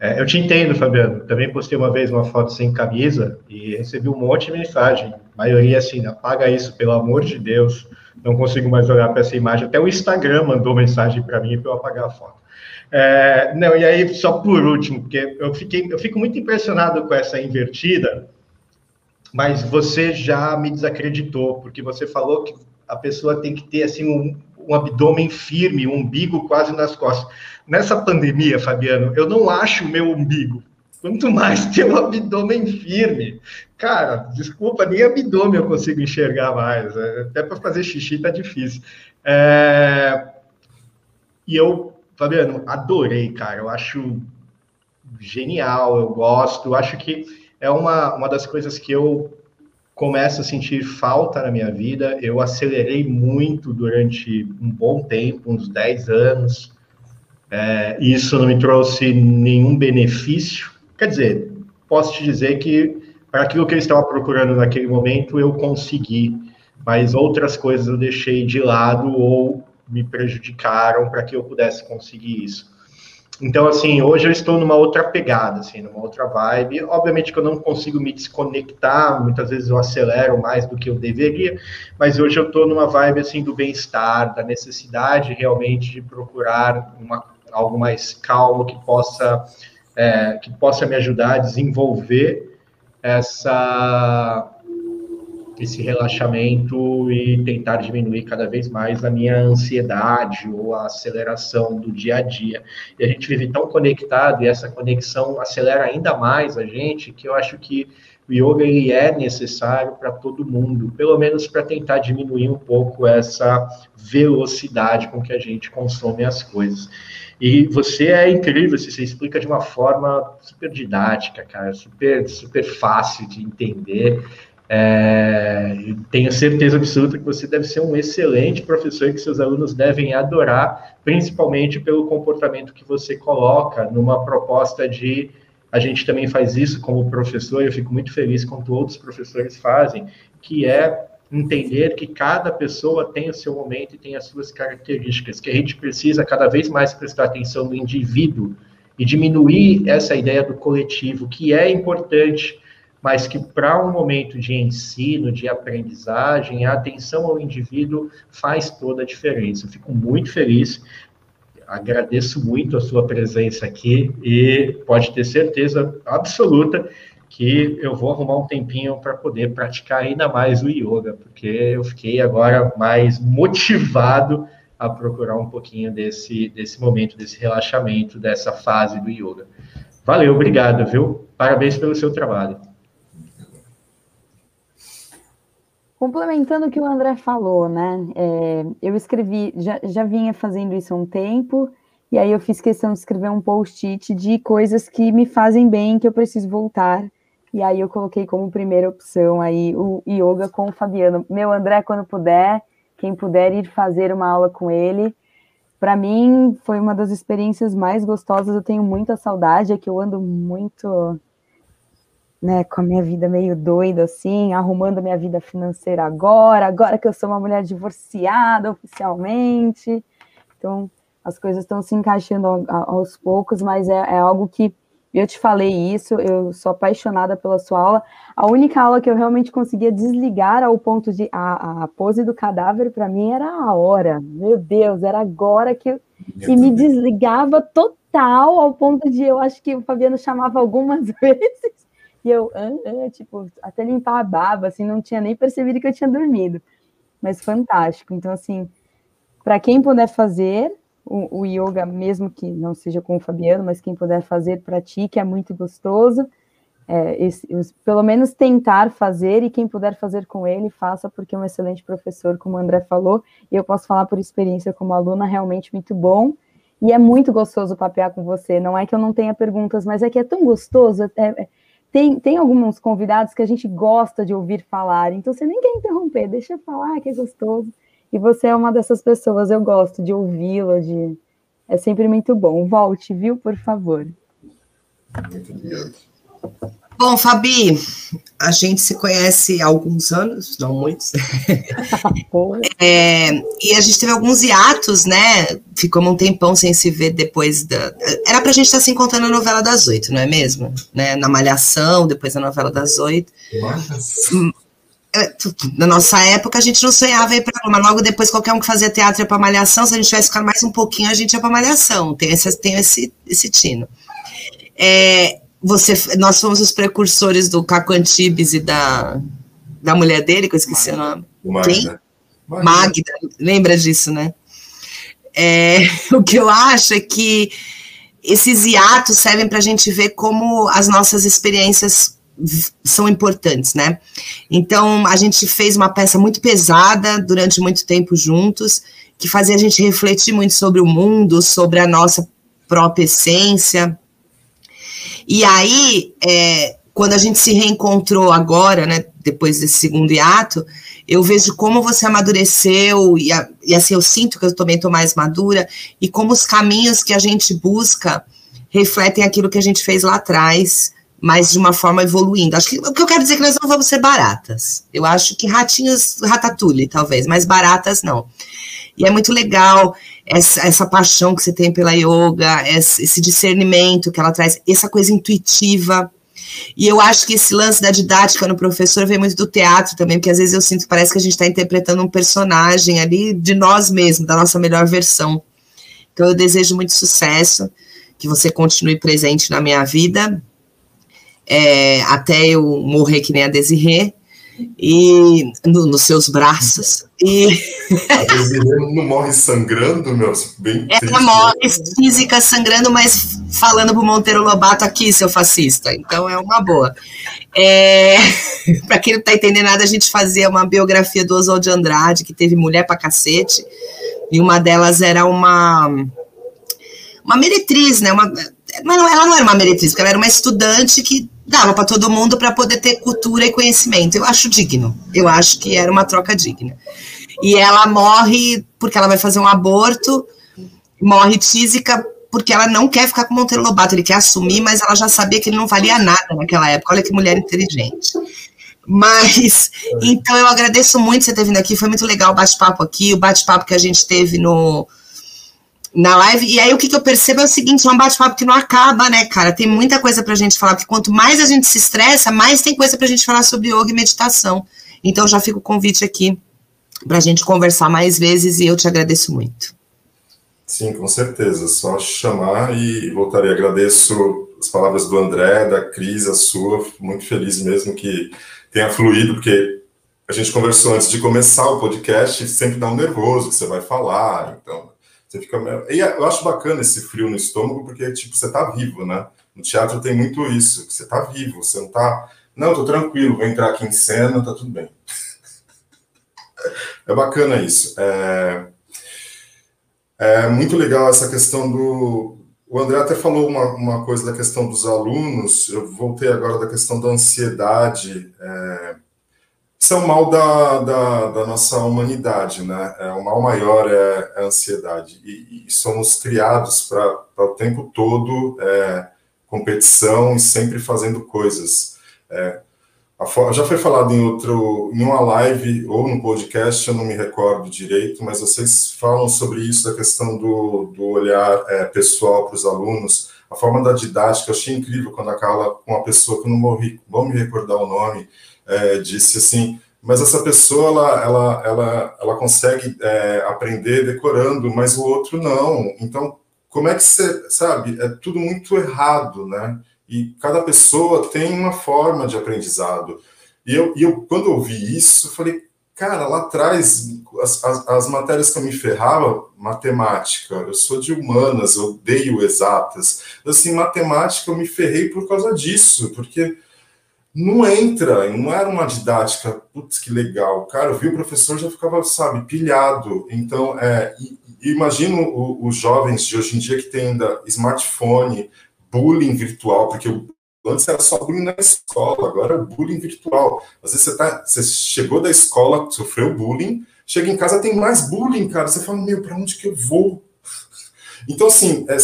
Speaker 2: É, eu te entendo, Fabiano. Também postei uma vez uma foto sem camisa e recebi um monte de mensagem. A maioria assim, apaga isso, pelo amor de Deus. Não consigo mais olhar para essa imagem. Até o Instagram mandou mensagem para mim para eu apagar a foto. É, não, e aí, só por último, porque eu, fiquei, eu fico muito impressionado com essa invertida, mas você já me desacreditou, porque você falou que a pessoa tem que ter assim um, um abdômen firme, um umbigo quase nas costas. Nessa pandemia, Fabiano, eu não acho o meu umbigo. quanto mais ter o abdômen firme. Cara, desculpa, nem abdômen eu consigo enxergar mais. É, até para fazer xixi tá difícil. É... E eu, Fabiano, adorei, cara. Eu acho genial, eu gosto. Eu acho que é uma, uma das coisas que eu começo a sentir falta na minha vida. Eu acelerei muito durante um bom tempo, uns 10 anos. É, isso não me trouxe nenhum benefício. Quer dizer, posso te dizer que para aquilo que eu estava procurando naquele momento, eu consegui, mas outras coisas eu deixei de lado ou me prejudicaram para que eu pudesse conseguir isso. Então, assim, hoje eu estou numa outra pegada, assim, numa outra vibe. Obviamente que eu não consigo me desconectar, muitas vezes eu acelero mais do que eu deveria, mas hoje eu estou numa vibe, assim, do bem-estar, da necessidade realmente de procurar uma, algo mais calmo que possa, é, que possa me ajudar a desenvolver essa esse relaxamento e tentar diminuir cada vez mais a minha ansiedade ou a aceleração do dia a dia. E a gente vive tão conectado e essa conexão acelera ainda mais a gente que eu acho que o yoga ele é necessário para todo mundo, pelo menos para tentar diminuir um pouco essa velocidade com que a gente consome as coisas. E você é incrível, você explica de uma forma super didática, cara, super, super fácil de entender. É, tenho certeza absoluta que você deve ser um excelente professor que seus alunos devem adorar, principalmente pelo comportamento que você coloca numa proposta de a gente também faz isso como professor, eu fico muito feliz quando outros professores fazem, que é entender que cada pessoa tem o seu momento e tem as suas características, que a gente precisa cada vez mais prestar atenção no indivíduo e diminuir essa ideia do coletivo, que é importante, mas que para um momento de ensino, de aprendizagem, a atenção ao indivíduo faz toda a diferença. Eu fico muito feliz, agradeço muito a sua presença aqui e pode ter certeza absoluta que eu vou arrumar um tempinho para poder praticar ainda mais o yoga, porque eu fiquei agora mais motivado a procurar um pouquinho desse, desse momento, desse relaxamento, dessa fase do yoga. Valeu, obrigado, viu? Parabéns pelo seu trabalho.
Speaker 3: Complementando o que o André falou, né? É, eu escrevi, já, já vinha fazendo isso há um tempo, e aí eu fiz questão de escrever um post-it de coisas que me fazem bem, que eu preciso voltar. E aí eu coloquei como primeira opção aí o yoga com o Fabiano. Meu André, quando puder, quem puder ir fazer uma aula com ele, para mim foi uma das experiências mais gostosas. Eu tenho muita saudade, é que eu ando muito né, com a minha vida meio doida, assim, arrumando a minha vida financeira agora, agora que eu sou uma mulher divorciada oficialmente. Então, as coisas estão se encaixando aos poucos, mas é, é, algo que eu te falei isso, eu sou apaixonada pela sua aula. A única aula que eu realmente conseguia desligar ao ponto de a, a pose do cadáver para mim era a hora. Meu Deus, era agora que eu, e me desligava total ao ponto de eu acho que o Fabiano chamava algumas vezes e eu, ah, ah, tipo, até limpar a baba, assim, não tinha nem percebido que eu tinha dormido. Mas fantástico. Então, assim, para quem puder fazer o, o, yoga, mesmo que não seja com o Fabiano, mas quem puder fazer, pratique, é muito gostoso. É, esse, os, pelo menos tentar fazer, e quem puder fazer com ele, faça, porque é um excelente professor, como o André falou, e eu posso falar por experiência como aluna, realmente muito bom. E é muito gostoso papear com você. Não é que eu não tenha perguntas, mas é que é tão gostoso. É, é, tem, tem alguns convidados que a gente gosta de ouvir falar, então você nem quer interromper, deixa eu falar que é gostoso. E você é uma dessas pessoas, eu gosto de ouvi-la, de... é sempre muito bom. Volte, viu, por favor.
Speaker 1: Muito obrigado. Bom, Fabi, a gente se conhece há alguns anos, não muitos. é, e a gente teve alguns hiatos, né? Ficamos um tempão sem se ver depois da. Era pra gente estar se encontrando na novela das oito, não é mesmo? Né? Na Malhação, depois da novela das oito. É, na nossa época a gente não sonhava ir para mas logo depois qualquer um que fazia teatro ia para malhação, se a gente tivesse ficado mais um pouquinho, a gente ia para malhação. Tem esse, tem esse, esse tino. É, você, nós fomos os precursores do Caco Antibes e da, da mulher dele, que eu esqueci Magda. o nome. Magda. Quem? Magda. Magda. Lembra disso, né? É, o que eu acho é que esses hiatos servem para a gente ver como as nossas experiências são importantes, né? Então, a gente fez uma peça muito pesada durante muito tempo juntos, que fazia a gente refletir muito sobre o mundo, sobre a nossa própria essência. E aí, é, quando a gente se reencontrou agora, né, depois desse segundo hiato, eu vejo como você amadureceu, e, a, e assim, eu sinto que eu também estou mais madura, e como os caminhos que a gente busca refletem aquilo que a gente fez lá atrás, mas de uma forma evoluindo. Acho que o que eu quero dizer é que nós não vamos ser baratas. Eu acho que ratinhos, ratatouille, talvez, mas baratas não. E é muito legal essa, essa paixão que você tem pela yoga, esse discernimento que ela traz, essa coisa intuitiva e eu acho que esse lance da didática no professor vem muito do teatro também, porque às vezes eu sinto que parece que a gente está interpretando um personagem ali de nós mesmos, da nossa melhor versão. Então eu desejo muito sucesso, que você continue presente na minha vida, é, até eu morrer que nem a Desirê, e no, nos seus braços. E
Speaker 4: a não morre sangrando, meu? Bem
Speaker 1: Ela morre física sangrando, mas falando pro Monteiro Lobato aqui, seu fascista. Então é uma boa. É... para quem não tá entendendo nada, a gente fazia uma biografia do Oswald de Andrade, que teve mulher pra cacete, e uma delas era uma uma meretriz, né? Uma, mas ela não era uma meretriz, porque ela era uma estudante que dava para todo mundo para poder ter cultura e conhecimento. Eu acho digno. Eu acho que era uma troca digna. E ela morre porque ela vai fazer um aborto, morre tísica porque ela não quer ficar com Monteiro Lobato, ele quer assumir, mas ela já sabia que ele não valia nada naquela época. Olha que mulher inteligente. Mas, então eu agradeço muito você ter vindo aqui, foi muito legal o bate-papo aqui, o bate-papo que a gente teve no, na live. E aí o que, que eu percebo é o seguinte: é um bate-papo que não acaba, né, cara? Tem muita coisa pra gente falar, porque quanto mais a gente se estressa, mais tem coisa pra gente falar sobre yoga e meditação. Então já fica o convite aqui pra gente conversar mais vezes e eu te agradeço muito.
Speaker 4: Sim, com certeza. Só chamar e voltarei. Agradeço as palavras do André, da Cris, a sua. Muito feliz mesmo que tenha fluído, porque a gente conversou antes de começar o podcast, sempre dá um nervoso que você vai falar. Então, você fica. E eu acho bacana esse frio no estômago, porque, tipo, você tá vivo, né? No teatro tem muito isso, você tá vivo, você não tá. Não, tô tranquilo, vou entrar aqui em cena, tá tudo bem. É bacana isso. É, é muito legal essa questão do. O André até falou uma, uma coisa da questão dos alunos, eu voltei agora da questão da ansiedade. É, isso é o mal da, da, da, nossa humanidade, né? É, o mal maior é, é a ansiedade. E, e somos criados para o tempo todo é, competição e sempre fazendo coisas. É, a, já foi falado em outro, em uma live ou no podcast, eu não me recordo direito, mas vocês falam sobre isso, a questão do, do olhar é, pessoal para os alunos, a forma da didática. Eu achei incrível quando a Carla, com uma pessoa que eu não morri, vou me recordar o nome, é, disse assim, mas essa pessoa ela, ela, ela, ela consegue é, aprender decorando, mas o outro não. Então, como é que você sabe? É tudo muito errado, né? E cada pessoa tem uma forma de aprendizado. E eu, e eu quando eu vi isso, falei, cara, lá atrás, as, as, as, matérias que eu me ferrava, matemática, eu sou de humanas, eu odeio exatas. Assim, matemática eu me ferrei por causa disso, porque não entra, não era uma didática, putz, que legal. Cara, eu vi o professor já ficava, sabe, pilhado. Então, é, imagino os jovens de hoje em dia que têm ainda smartphone, bullying virtual, porque antes era só bullying na escola, agora é bullying virtual. Às vezes você, tá, você chegou da escola, sofreu bullying, chega em casa, tem mais bullying, cara. Você fala, meu, para onde que eu vou? Então, assim, é,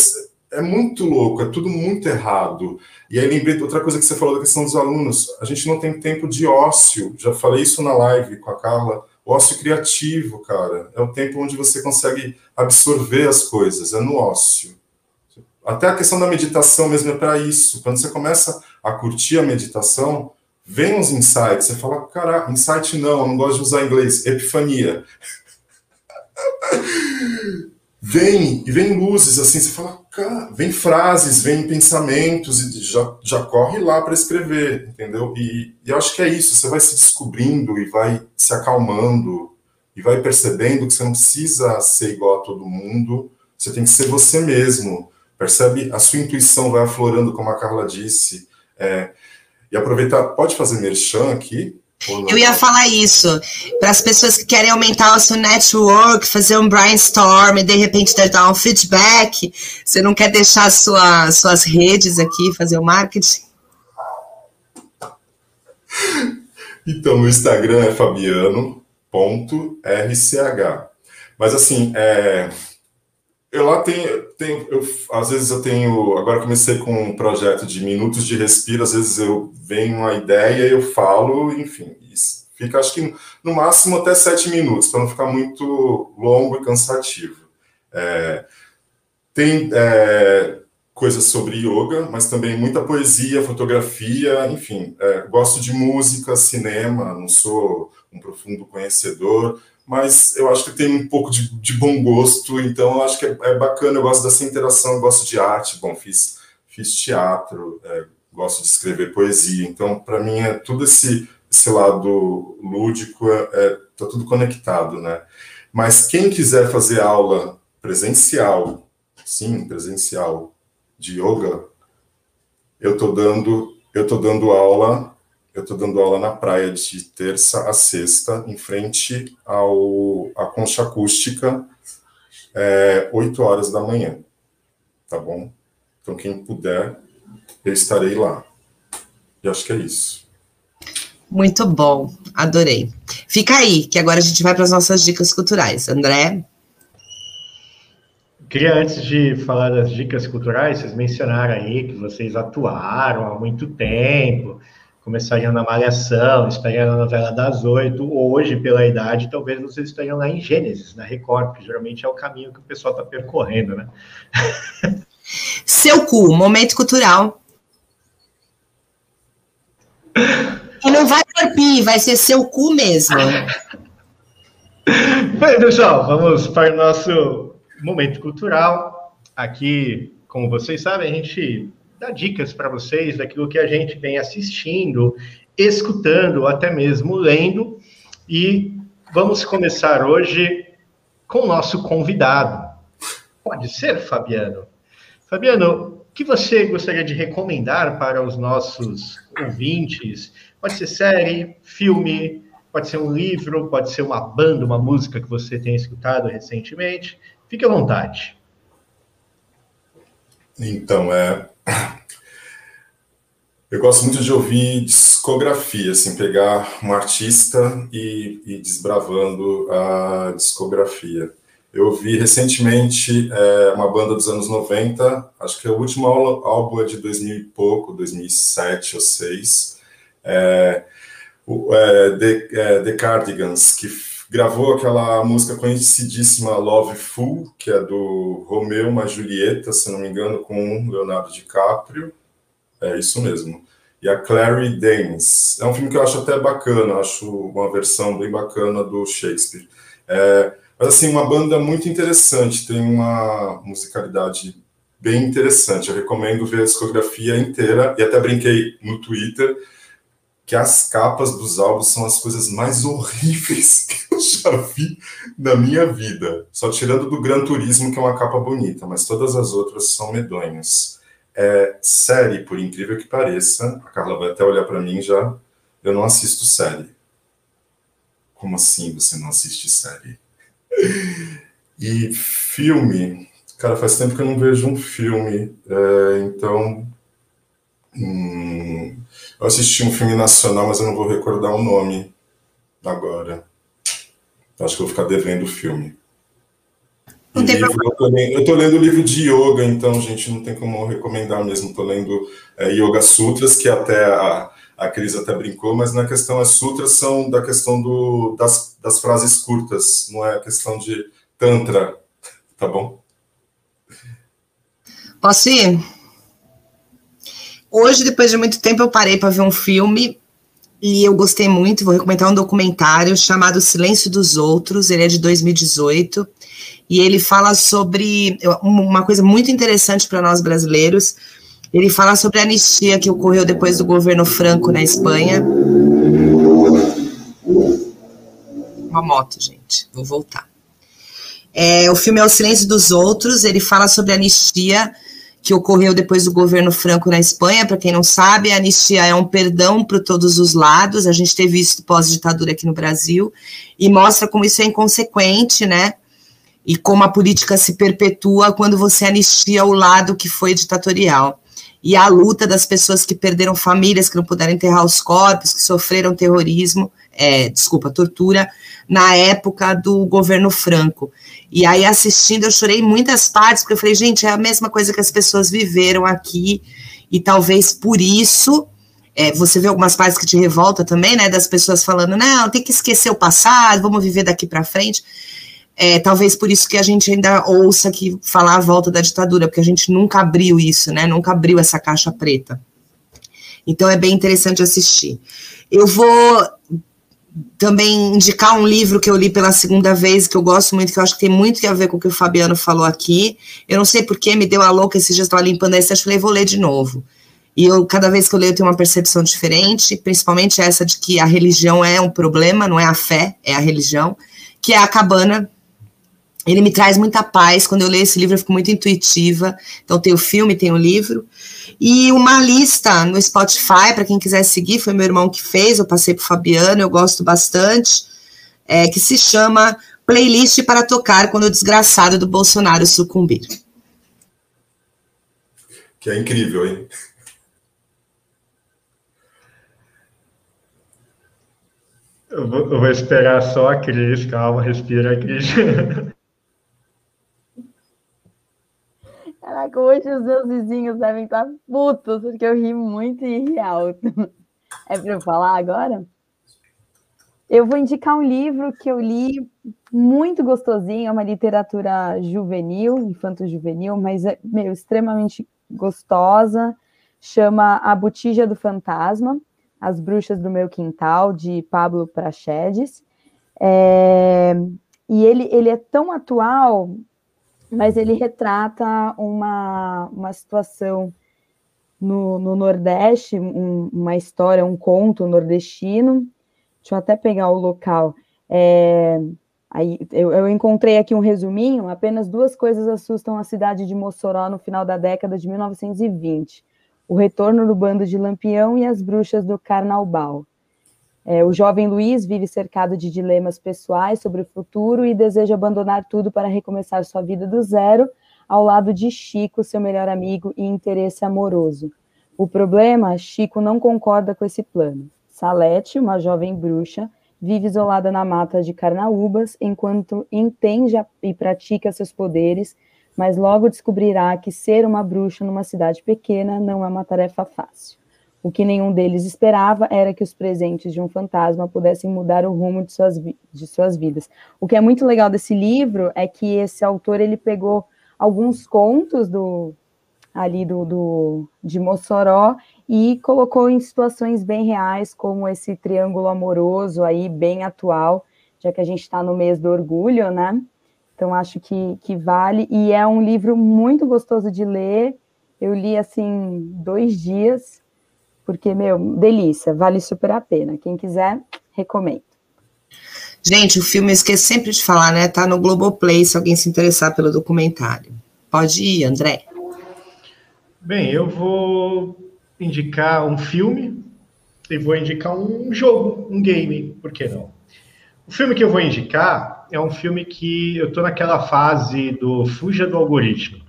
Speaker 4: é muito louco, é tudo muito errado. E aí lembrei outra coisa que você falou da questão dos alunos. A gente não tem tempo de ócio. Já falei isso na live com a Carla. ócio criativo, cara. É o tempo onde você consegue absorver as coisas. É no ócio. Até a questão da meditação mesmo é para isso. Quando você começa a curtir a meditação, vem uns insights. Você fala, caraca, insight não, eu não gosto de usar inglês. Epifania. vem e vem luzes assim, você fala, cara, vem frases, vem pensamentos e já, já corre lá para escrever, entendeu? E, e acho que é isso, você vai se descobrindo e vai se acalmando e vai percebendo que você não precisa ser igual a todo mundo, você tem que ser você mesmo. percebe? A sua intuição vai aflorando, como a Carla disse. É, e aproveitar, pode fazer merchan aqui?
Speaker 1: Eu ia falar isso, para as pessoas que querem aumentar o seu network, fazer um brainstorm, de repente dar um feedback, você não quer deixar sua, suas redes aqui, fazer o marketing?
Speaker 4: Então, o Instagram é fabiano.rch. Mas assim, é, eu lá tenho, tenho eu, às vezes eu tenho, agora comecei com um projeto de minutos de respiro, às vezes eu venho uma ideia, eu falo, enfim, isso fica acho que no máximo até sete minutos, para não ficar muito longo e cansativo. É, tem é, coisas sobre yoga, mas também muita poesia, fotografia, enfim, é, gosto de música, cinema, não sou um profundo conhecedor, mas eu acho que tem um pouco de, de bom gosto, então eu acho que é, é, bacana, eu gosto dessa interação, eu gosto de arte, bom, fiz, fiz teatro, é, gosto de escrever poesia, então para mim é tudo esse, esse lado lúdico, é, é, tá tudo conectado, né? Mas quem quiser fazer aula presencial, sim, presencial, de yoga, eu tô dando, eu dando aula eu estou dando aula na praia de terça a sexta, em frente ao, à concha acústica, é, 8 horas da manhã. Tá bom? Então, quem puder, eu estarei lá. E acho que é isso.
Speaker 1: Muito bom, adorei. Fica aí, que agora a gente vai para as nossas dicas culturais. André?
Speaker 2: Queria, antes de falar das dicas culturais, vocês mencionaram aí que vocês atuaram há muito tempo, começariam na Malhação, estariam na novela das oito, hoje, pela idade, talvez vocês estariam lá em Gênesis, na Record, que geralmente é o caminho que o pessoal está percorrendo, né?
Speaker 1: Seu cu, momento cultural. E não vai por pi, vai ser seu cu mesmo.
Speaker 2: Bem, pessoal, vamos para o nosso momento cultural. Aqui, como vocês sabem, a gente dar dicas para vocês daquilo que a gente vem assistindo, escutando, até mesmo lendo. E vamos começar hoje com o nosso convidado. Pode ser, Fabiano? Fabiano, o que você gostaria de recomendar para os nossos ouvintes? Pode ser série, filme, pode ser um livro, pode ser uma banda, uma música que você tenha escutado recentemente. Fique à vontade.
Speaker 4: Então, é, eu gosto muito de ouvir discografia, assim, pegar um artista e ir desbravando a discografia. Eu vi recentemente é, uma banda dos anos 90, acho que o último álbum é de 2000 e pouco, 2007 ou 2006, é, o, é, The, é, The Cardigans, que gravou aquela música conhecidíssima Love Fool, que é do Romeu uma Julieta, se não me engano, com Leonardo DiCaprio. É isso mesmo. E a Clary Danes. É um filme que eu acho até bacana, acho uma versão bem bacana do Shakespeare. É, mas, assim, uma banda muito interessante, tem uma musicalidade bem interessante. Eu recomendo ver a discografia inteira, e até brinquei no Twitter que as capas dos álbuns são as coisas mais horríveis que eu já vi na minha vida. Só tirando do Gran Turismo, que é uma capa bonita, mas todas as outras são medonhas. É, série, por incrível que pareça, a Carla vai até olhar para mim já, eu não assisto série. Como assim você não assiste série? E filme, cara, faz tempo que eu não vejo um filme, é, então. Hum, eu assisti um filme nacional, mas eu não vou recordar o nome agora. Acho que vou ficar devendo o filme. Livro, eu, tô lendo, eu tô lendo livro de yoga, então, gente, não tem como recomendar mesmo. Estou lendo é, Yoga Sutras, que até a, a Cris até brincou, mas na questão as sutras são da questão do, das, das frases curtas, não é a questão de tantra, tá bom?
Speaker 1: Posso ir? Hoje, depois de muito tempo, eu parei para ver um filme e eu gostei muito. Vou recomendar um documentário chamado Silêncio dos Outros. Ele é de 2018 e ele fala sobre uma coisa muito interessante para nós brasileiros. Ele fala sobre a anistia que ocorreu depois do governo Franco na Espanha. Uma moto, gente. Vou voltar. É, o filme é O Silêncio dos Outros. Ele fala sobre a anistia que ocorreu depois do governo Franco na Espanha. Para quem não sabe, a anistia é um perdão para todos os lados. A gente teve isso pós-ditadura aqui no Brasil e mostra como isso é inconsequente, né? E como a política se perpetua quando você anistia o lado que foi ditatorial. E a luta das pessoas que perderam famílias, que não puderam enterrar os corpos, que sofreram terrorismo, é, desculpa, tortura, na época do governo Franco. E aí, assistindo, eu chorei muitas partes, porque eu falei, gente, é a mesma coisa que as pessoas viveram aqui, e talvez por isso. É, você vê algumas partes que te revolta também, né? Das pessoas falando, não, tem que esquecer o passado, vamos viver daqui para frente. É, talvez por isso que a gente ainda ouça que falar a volta da ditadura, porque a gente nunca abriu isso, né? Nunca abriu essa caixa preta. Então é bem interessante assistir. Eu vou também indicar um livro que eu li pela segunda vez, que eu gosto muito, que eu acho que tem muito a ver com o que o Fabiano falou aqui. Eu não sei porquê, me deu a louca esses dias, estava limpando esse, eu falei, vou ler de novo. E eu, cada vez que eu leio, eu tenho uma percepção diferente, principalmente essa de que a religião é um problema, não é a fé, é a religião, que é a cabana. Ele me traz muita paz. Quando eu leio esse livro, eu fico muito intuitiva. Então, tem o filme, tem o livro. E uma lista no Spotify, para quem quiser seguir, foi meu irmão que fez, eu passei para Fabiano, eu gosto bastante, é, que se chama Playlist para Tocar quando o desgraçado do Bolsonaro sucumbir.
Speaker 4: Que é incrível, hein?
Speaker 2: Eu vou, eu vou esperar só a Cris, calma, respira, Cris.
Speaker 3: Caraca, hoje os meus vizinhos devem estar putos, porque eu ri muito e ri alto. É para eu falar agora? Eu vou indicar um livro que eu li muito gostosinho, é uma literatura juvenil, infanto-juvenil, mas é meu, extremamente gostosa. Chama A Botija do Fantasma, As Bruxas do Meu Quintal, de Pablo Prachedes. É, e ele, ele é tão atual mas ele retrata uma, uma situação no, no Nordeste, um, uma história, um conto nordestino. Deixa eu até pegar o local. É, aí, eu, eu, encontrei aqui um resuminho. Apenas duas coisas assustam a cidade de Mossoró no final da década de 1920: o retorno do bando de Lampião e as bruxas do Carnaubal. É, o jovem Luiz vive cercado de dilemas pessoais sobre o futuro e deseja abandonar tudo para recomeçar sua vida do zero, ao lado de Chico, seu melhor amigo e interesse amoroso. O problema, Chico não concorda com esse plano. Salete, uma jovem bruxa, vive isolada na mata de Carnaúbas enquanto entende e pratica seus poderes, mas logo descobrirá que ser uma bruxa numa cidade pequena não é uma tarefa fácil. O que nenhum deles esperava era que os presentes de um fantasma pudessem mudar o rumo de suas, de suas vidas. O que é muito legal desse livro é que esse autor ele pegou alguns contos do ali do, do de Mossoró e colocou em situações bem reais, como esse triângulo amoroso aí bem atual, já que a gente está no mês do orgulho, né? Então acho que, que vale e é um livro muito gostoso de ler. Eu li assim dois dias porque, meu, delícia, vale super a pena. Quem quiser, recomendo.
Speaker 1: Gente, o filme eu esqueço sempre de falar, né? Tá no Globoplay, se alguém se interessar pelo documentário. Pode ir, André.
Speaker 2: Bem, eu vou indicar um filme e vou indicar um jogo, um game, por que não? O filme que eu vou indicar é um filme que eu tô naquela fase do fuja do algoritmo.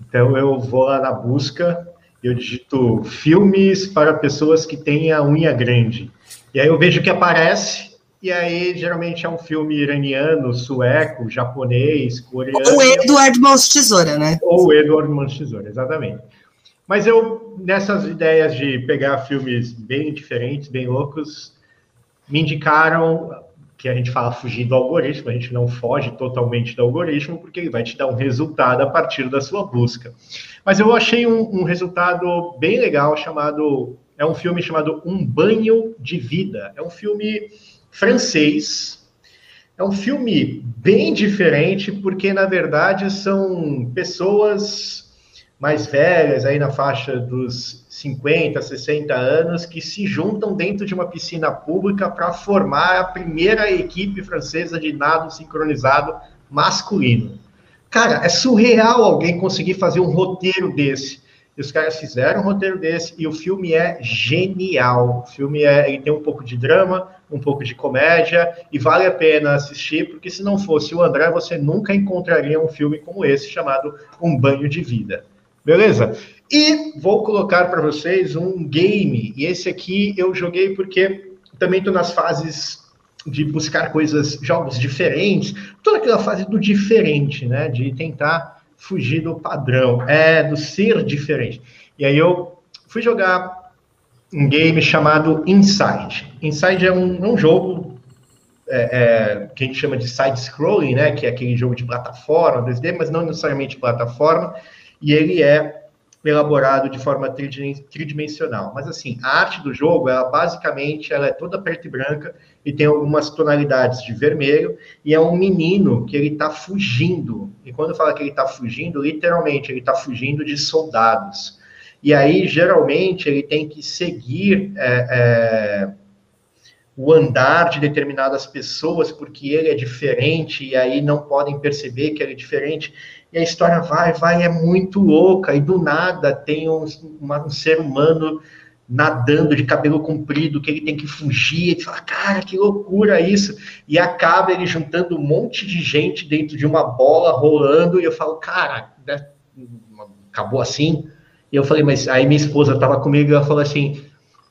Speaker 2: Então eu vou lá na busca eu digito filmes para pessoas que têm a unha grande. E aí eu vejo que aparece, e aí geralmente é um filme iraniano, sueco, japonês, coreano.
Speaker 1: Ou Edward Mãos Tesoura, né?
Speaker 2: Ou Edward Mãos Tesoura, exatamente. Mas eu, nessas ideias de pegar filmes bem diferentes, bem loucos, me indicaram que a gente fala fugir do algoritmo, a gente não foge totalmente do algoritmo, porque ele vai te dar um resultado a partir da sua busca. Mas eu achei um, um resultado bem legal, chamado. É um filme chamado Um Banho de Vida. É um filme francês. É um filme bem diferente, porque, na verdade, são pessoas mais velhas, aí na faixa dos 50, 60 anos, que se juntam dentro de uma piscina pública para formar a primeira equipe francesa de nado sincronizado masculino. Cara, é surreal alguém conseguir fazer um roteiro desse. E os caras fizeram um roteiro desse e o filme é genial. O filme é, ele tem um pouco de drama, um pouco de comédia e vale a pena assistir, porque se não fosse o André, você nunca encontraria um filme como esse chamado Um Banho de Vida. Beleza? E vou colocar para vocês um game. E esse aqui eu joguei porque também estou nas fases de buscar coisas, jogos diferentes, toda aquela fase do diferente, né? De tentar fugir do padrão, é do ser diferente. E aí eu fui jogar um game chamado Inside. Inside é um, é um jogo é, é, que a gente chama de side-scrolling, né? Que é aquele jogo de plataforma, 2D, mas não necessariamente plataforma. E ele é elaborado de forma tridimensional. Mas assim, a arte do jogo, ela basicamente ela é toda preta e branca e tem algumas tonalidades de vermelho e é um menino que ele está fugindo. E quando fala que ele está fugindo, literalmente ele está fugindo de soldados. E aí geralmente ele tem que seguir é, é, o andar de determinadas pessoas porque ele é diferente e aí não podem perceber que ele é diferente e a história vai, vai, é muito louca, e do nada tem um, uma, um ser humano nadando de cabelo comprido, que ele tem que fugir, e fala, cara, que loucura isso, e acaba ele juntando um monte de gente dentro de uma bola rolando, e eu falo, cara, né, acabou assim? E eu falei, mas aí minha esposa estava comigo e ela falou assim,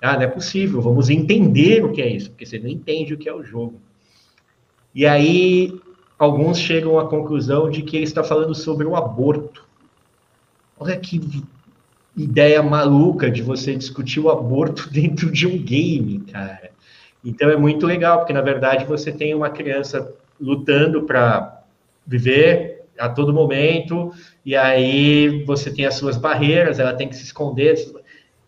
Speaker 2: ah, não é possível, vamos entender o que é isso, porque você não entende o que é o jogo. E aí alguns chegam à conclusão de que ele está falando sobre o aborto. Olha que ideia maluca de você discutir o aborto dentro de um game, cara. Então é muito legal, porque na verdade você tem uma criança lutando para viver a todo momento, e aí você tem as suas barreiras, ela tem que se esconder,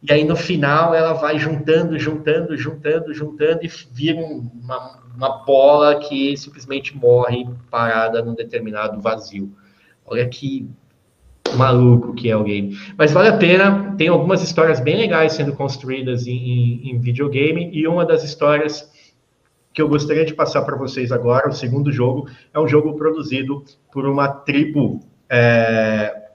Speaker 2: e aí no final ela vai juntando, juntando, juntando, juntando, e vira uma, uma bola que simplesmente morre parada num determinado vazio. Olha que maluco que é o game. Mas vale a pena, tem algumas histórias bem legais sendo construídas em, em, em videogame, e uma das histórias que eu gostaria de passar para vocês agora, o segundo jogo, é um jogo produzido por uma tribo é,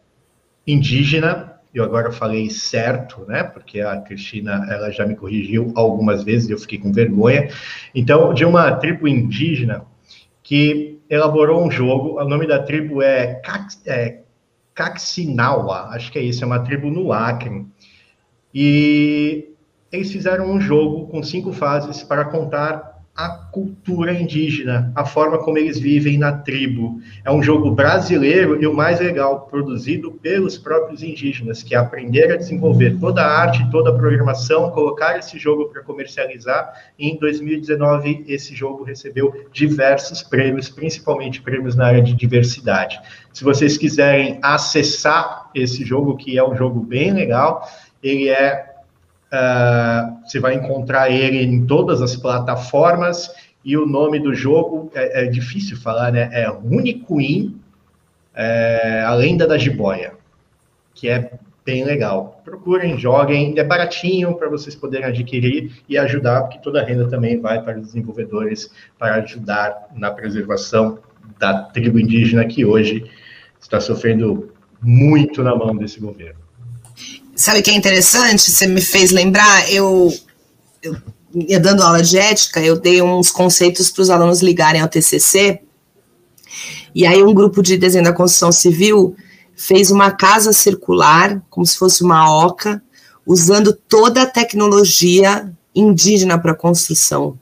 Speaker 2: indígena eu agora falei certo, né? Porque a Cristina ela já me corrigiu algumas vezes eu fiquei com vergonha. Então, de uma tribo indígena que elaborou um jogo, o nome da tribo é, é Caxinawa, acho que é isso, é uma tribo no Acre. E eles fizeram um jogo com cinco fases para contar a cultura indígena, a forma como eles vivem na tribo. É um jogo brasileiro e o mais legal, produzido pelos próprios indígenas, que aprenderam a desenvolver toda a arte, toda a programação, colocar esse jogo para comercializar. E em 2019, esse jogo recebeu diversos prêmios, principalmente prêmios na área de diversidade. Se vocês quiserem acessar esse jogo, que é um jogo bem legal, ele é Uh, você vai encontrar ele em todas as plataformas e o nome do jogo é, é difícil falar, né? É Uniquin, é, a lenda da jiboia, que é bem legal. Procurem, joguem, é baratinho para vocês poderem adquirir e ajudar, porque toda a renda também vai para os desenvolvedores para ajudar na preservação da tribo indígena que hoje está sofrendo muito na mão desse governo.
Speaker 1: Sabe o que é interessante? Você me fez lembrar, eu, eu ia dando aula de ética, eu dei uns conceitos para os alunos ligarem ao TCC, e aí um grupo de desenho da construção civil fez uma casa circular, como se fosse uma oca, usando toda a tecnologia indígena para construção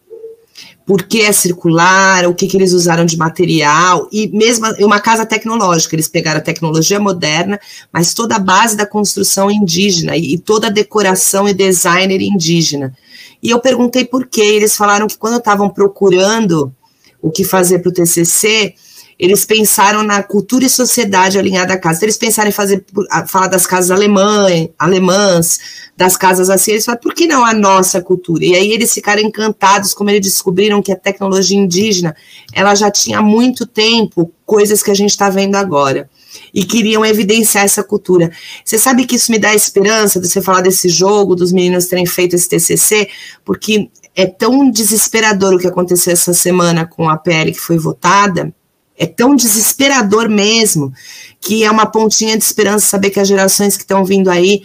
Speaker 1: por que é circular, o que, que eles usaram de material, e mesmo uma casa tecnológica, eles pegaram a tecnologia moderna, mas toda a base da construção indígena, e, toda a decoração e designer indígena. E eu perguntei por quê, eles falaram que quando estavam procurando o que fazer para o TCC, eles pensaram na cultura e sociedade alinhada à casa. Então, eles pensaram em fazer, falar das casas alemãs, alemãs, das casas assim. Eles falaram, por que não a nossa cultura? E aí eles ficaram encantados, como eles descobriram que a tecnologia indígena, ela já tinha há muito tempo coisas que a gente está vendo agora. E queriam evidenciar essa cultura. Você sabe que isso me dá esperança de você falar desse jogo, dos meninos terem feito esse TCC, porque é tão desesperador o que aconteceu essa semana com a PL que foi votada, é tão desesperador mesmo, que é uma pontinha de esperança saber que as gerações que estão vindo aí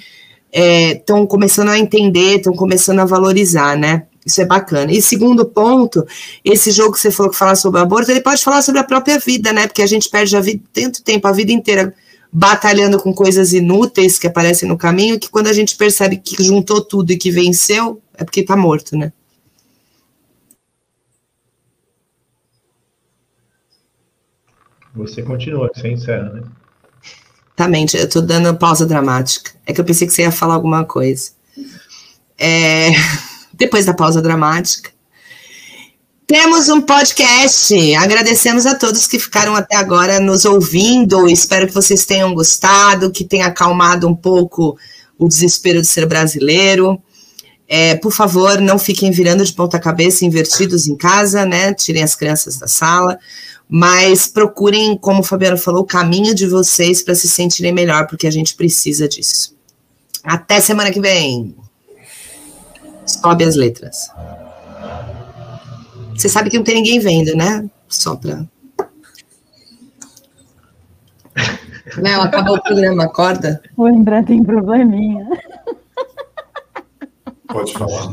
Speaker 1: estão é, começando a entender, estão começando a valorizar, né? Isso é bacana. E segundo ponto, esse jogo que você falou que fala sobre aborto, ele pode falar sobre a própria vida, né? Porque a gente perde a vida, tanto tempo, a vida inteira batalhando com coisas inúteis que aparecem no caminho, que quando a gente percebe que juntou tudo e que venceu, é porque está morto, né?
Speaker 2: Você continua, sem encerra, né?
Speaker 1: Exatamente, eu estou dando pausa dramática. É que eu pensei que você ia falar alguma coisa. É... Depois da pausa dramática. Temos um podcast. Agradecemos a todos que ficaram até agora nos ouvindo. Espero que vocês tenham gostado, que tenha acalmado um pouco o desespero de ser brasileiro. É, por favor, não fiquem virando de ponta cabeça invertidos em casa, né? Tirem as crianças da sala, mas procurem, como o Fabiano falou, o caminho de vocês para se sentirem melhor, porque a gente precisa disso. Até semana que vem. Sobe as letras. Você sabe que não tem ninguém vendo, né? Só para. Não, acabou o programa, acorda.
Speaker 3: O André tem probleminha.
Speaker 4: Pode falar.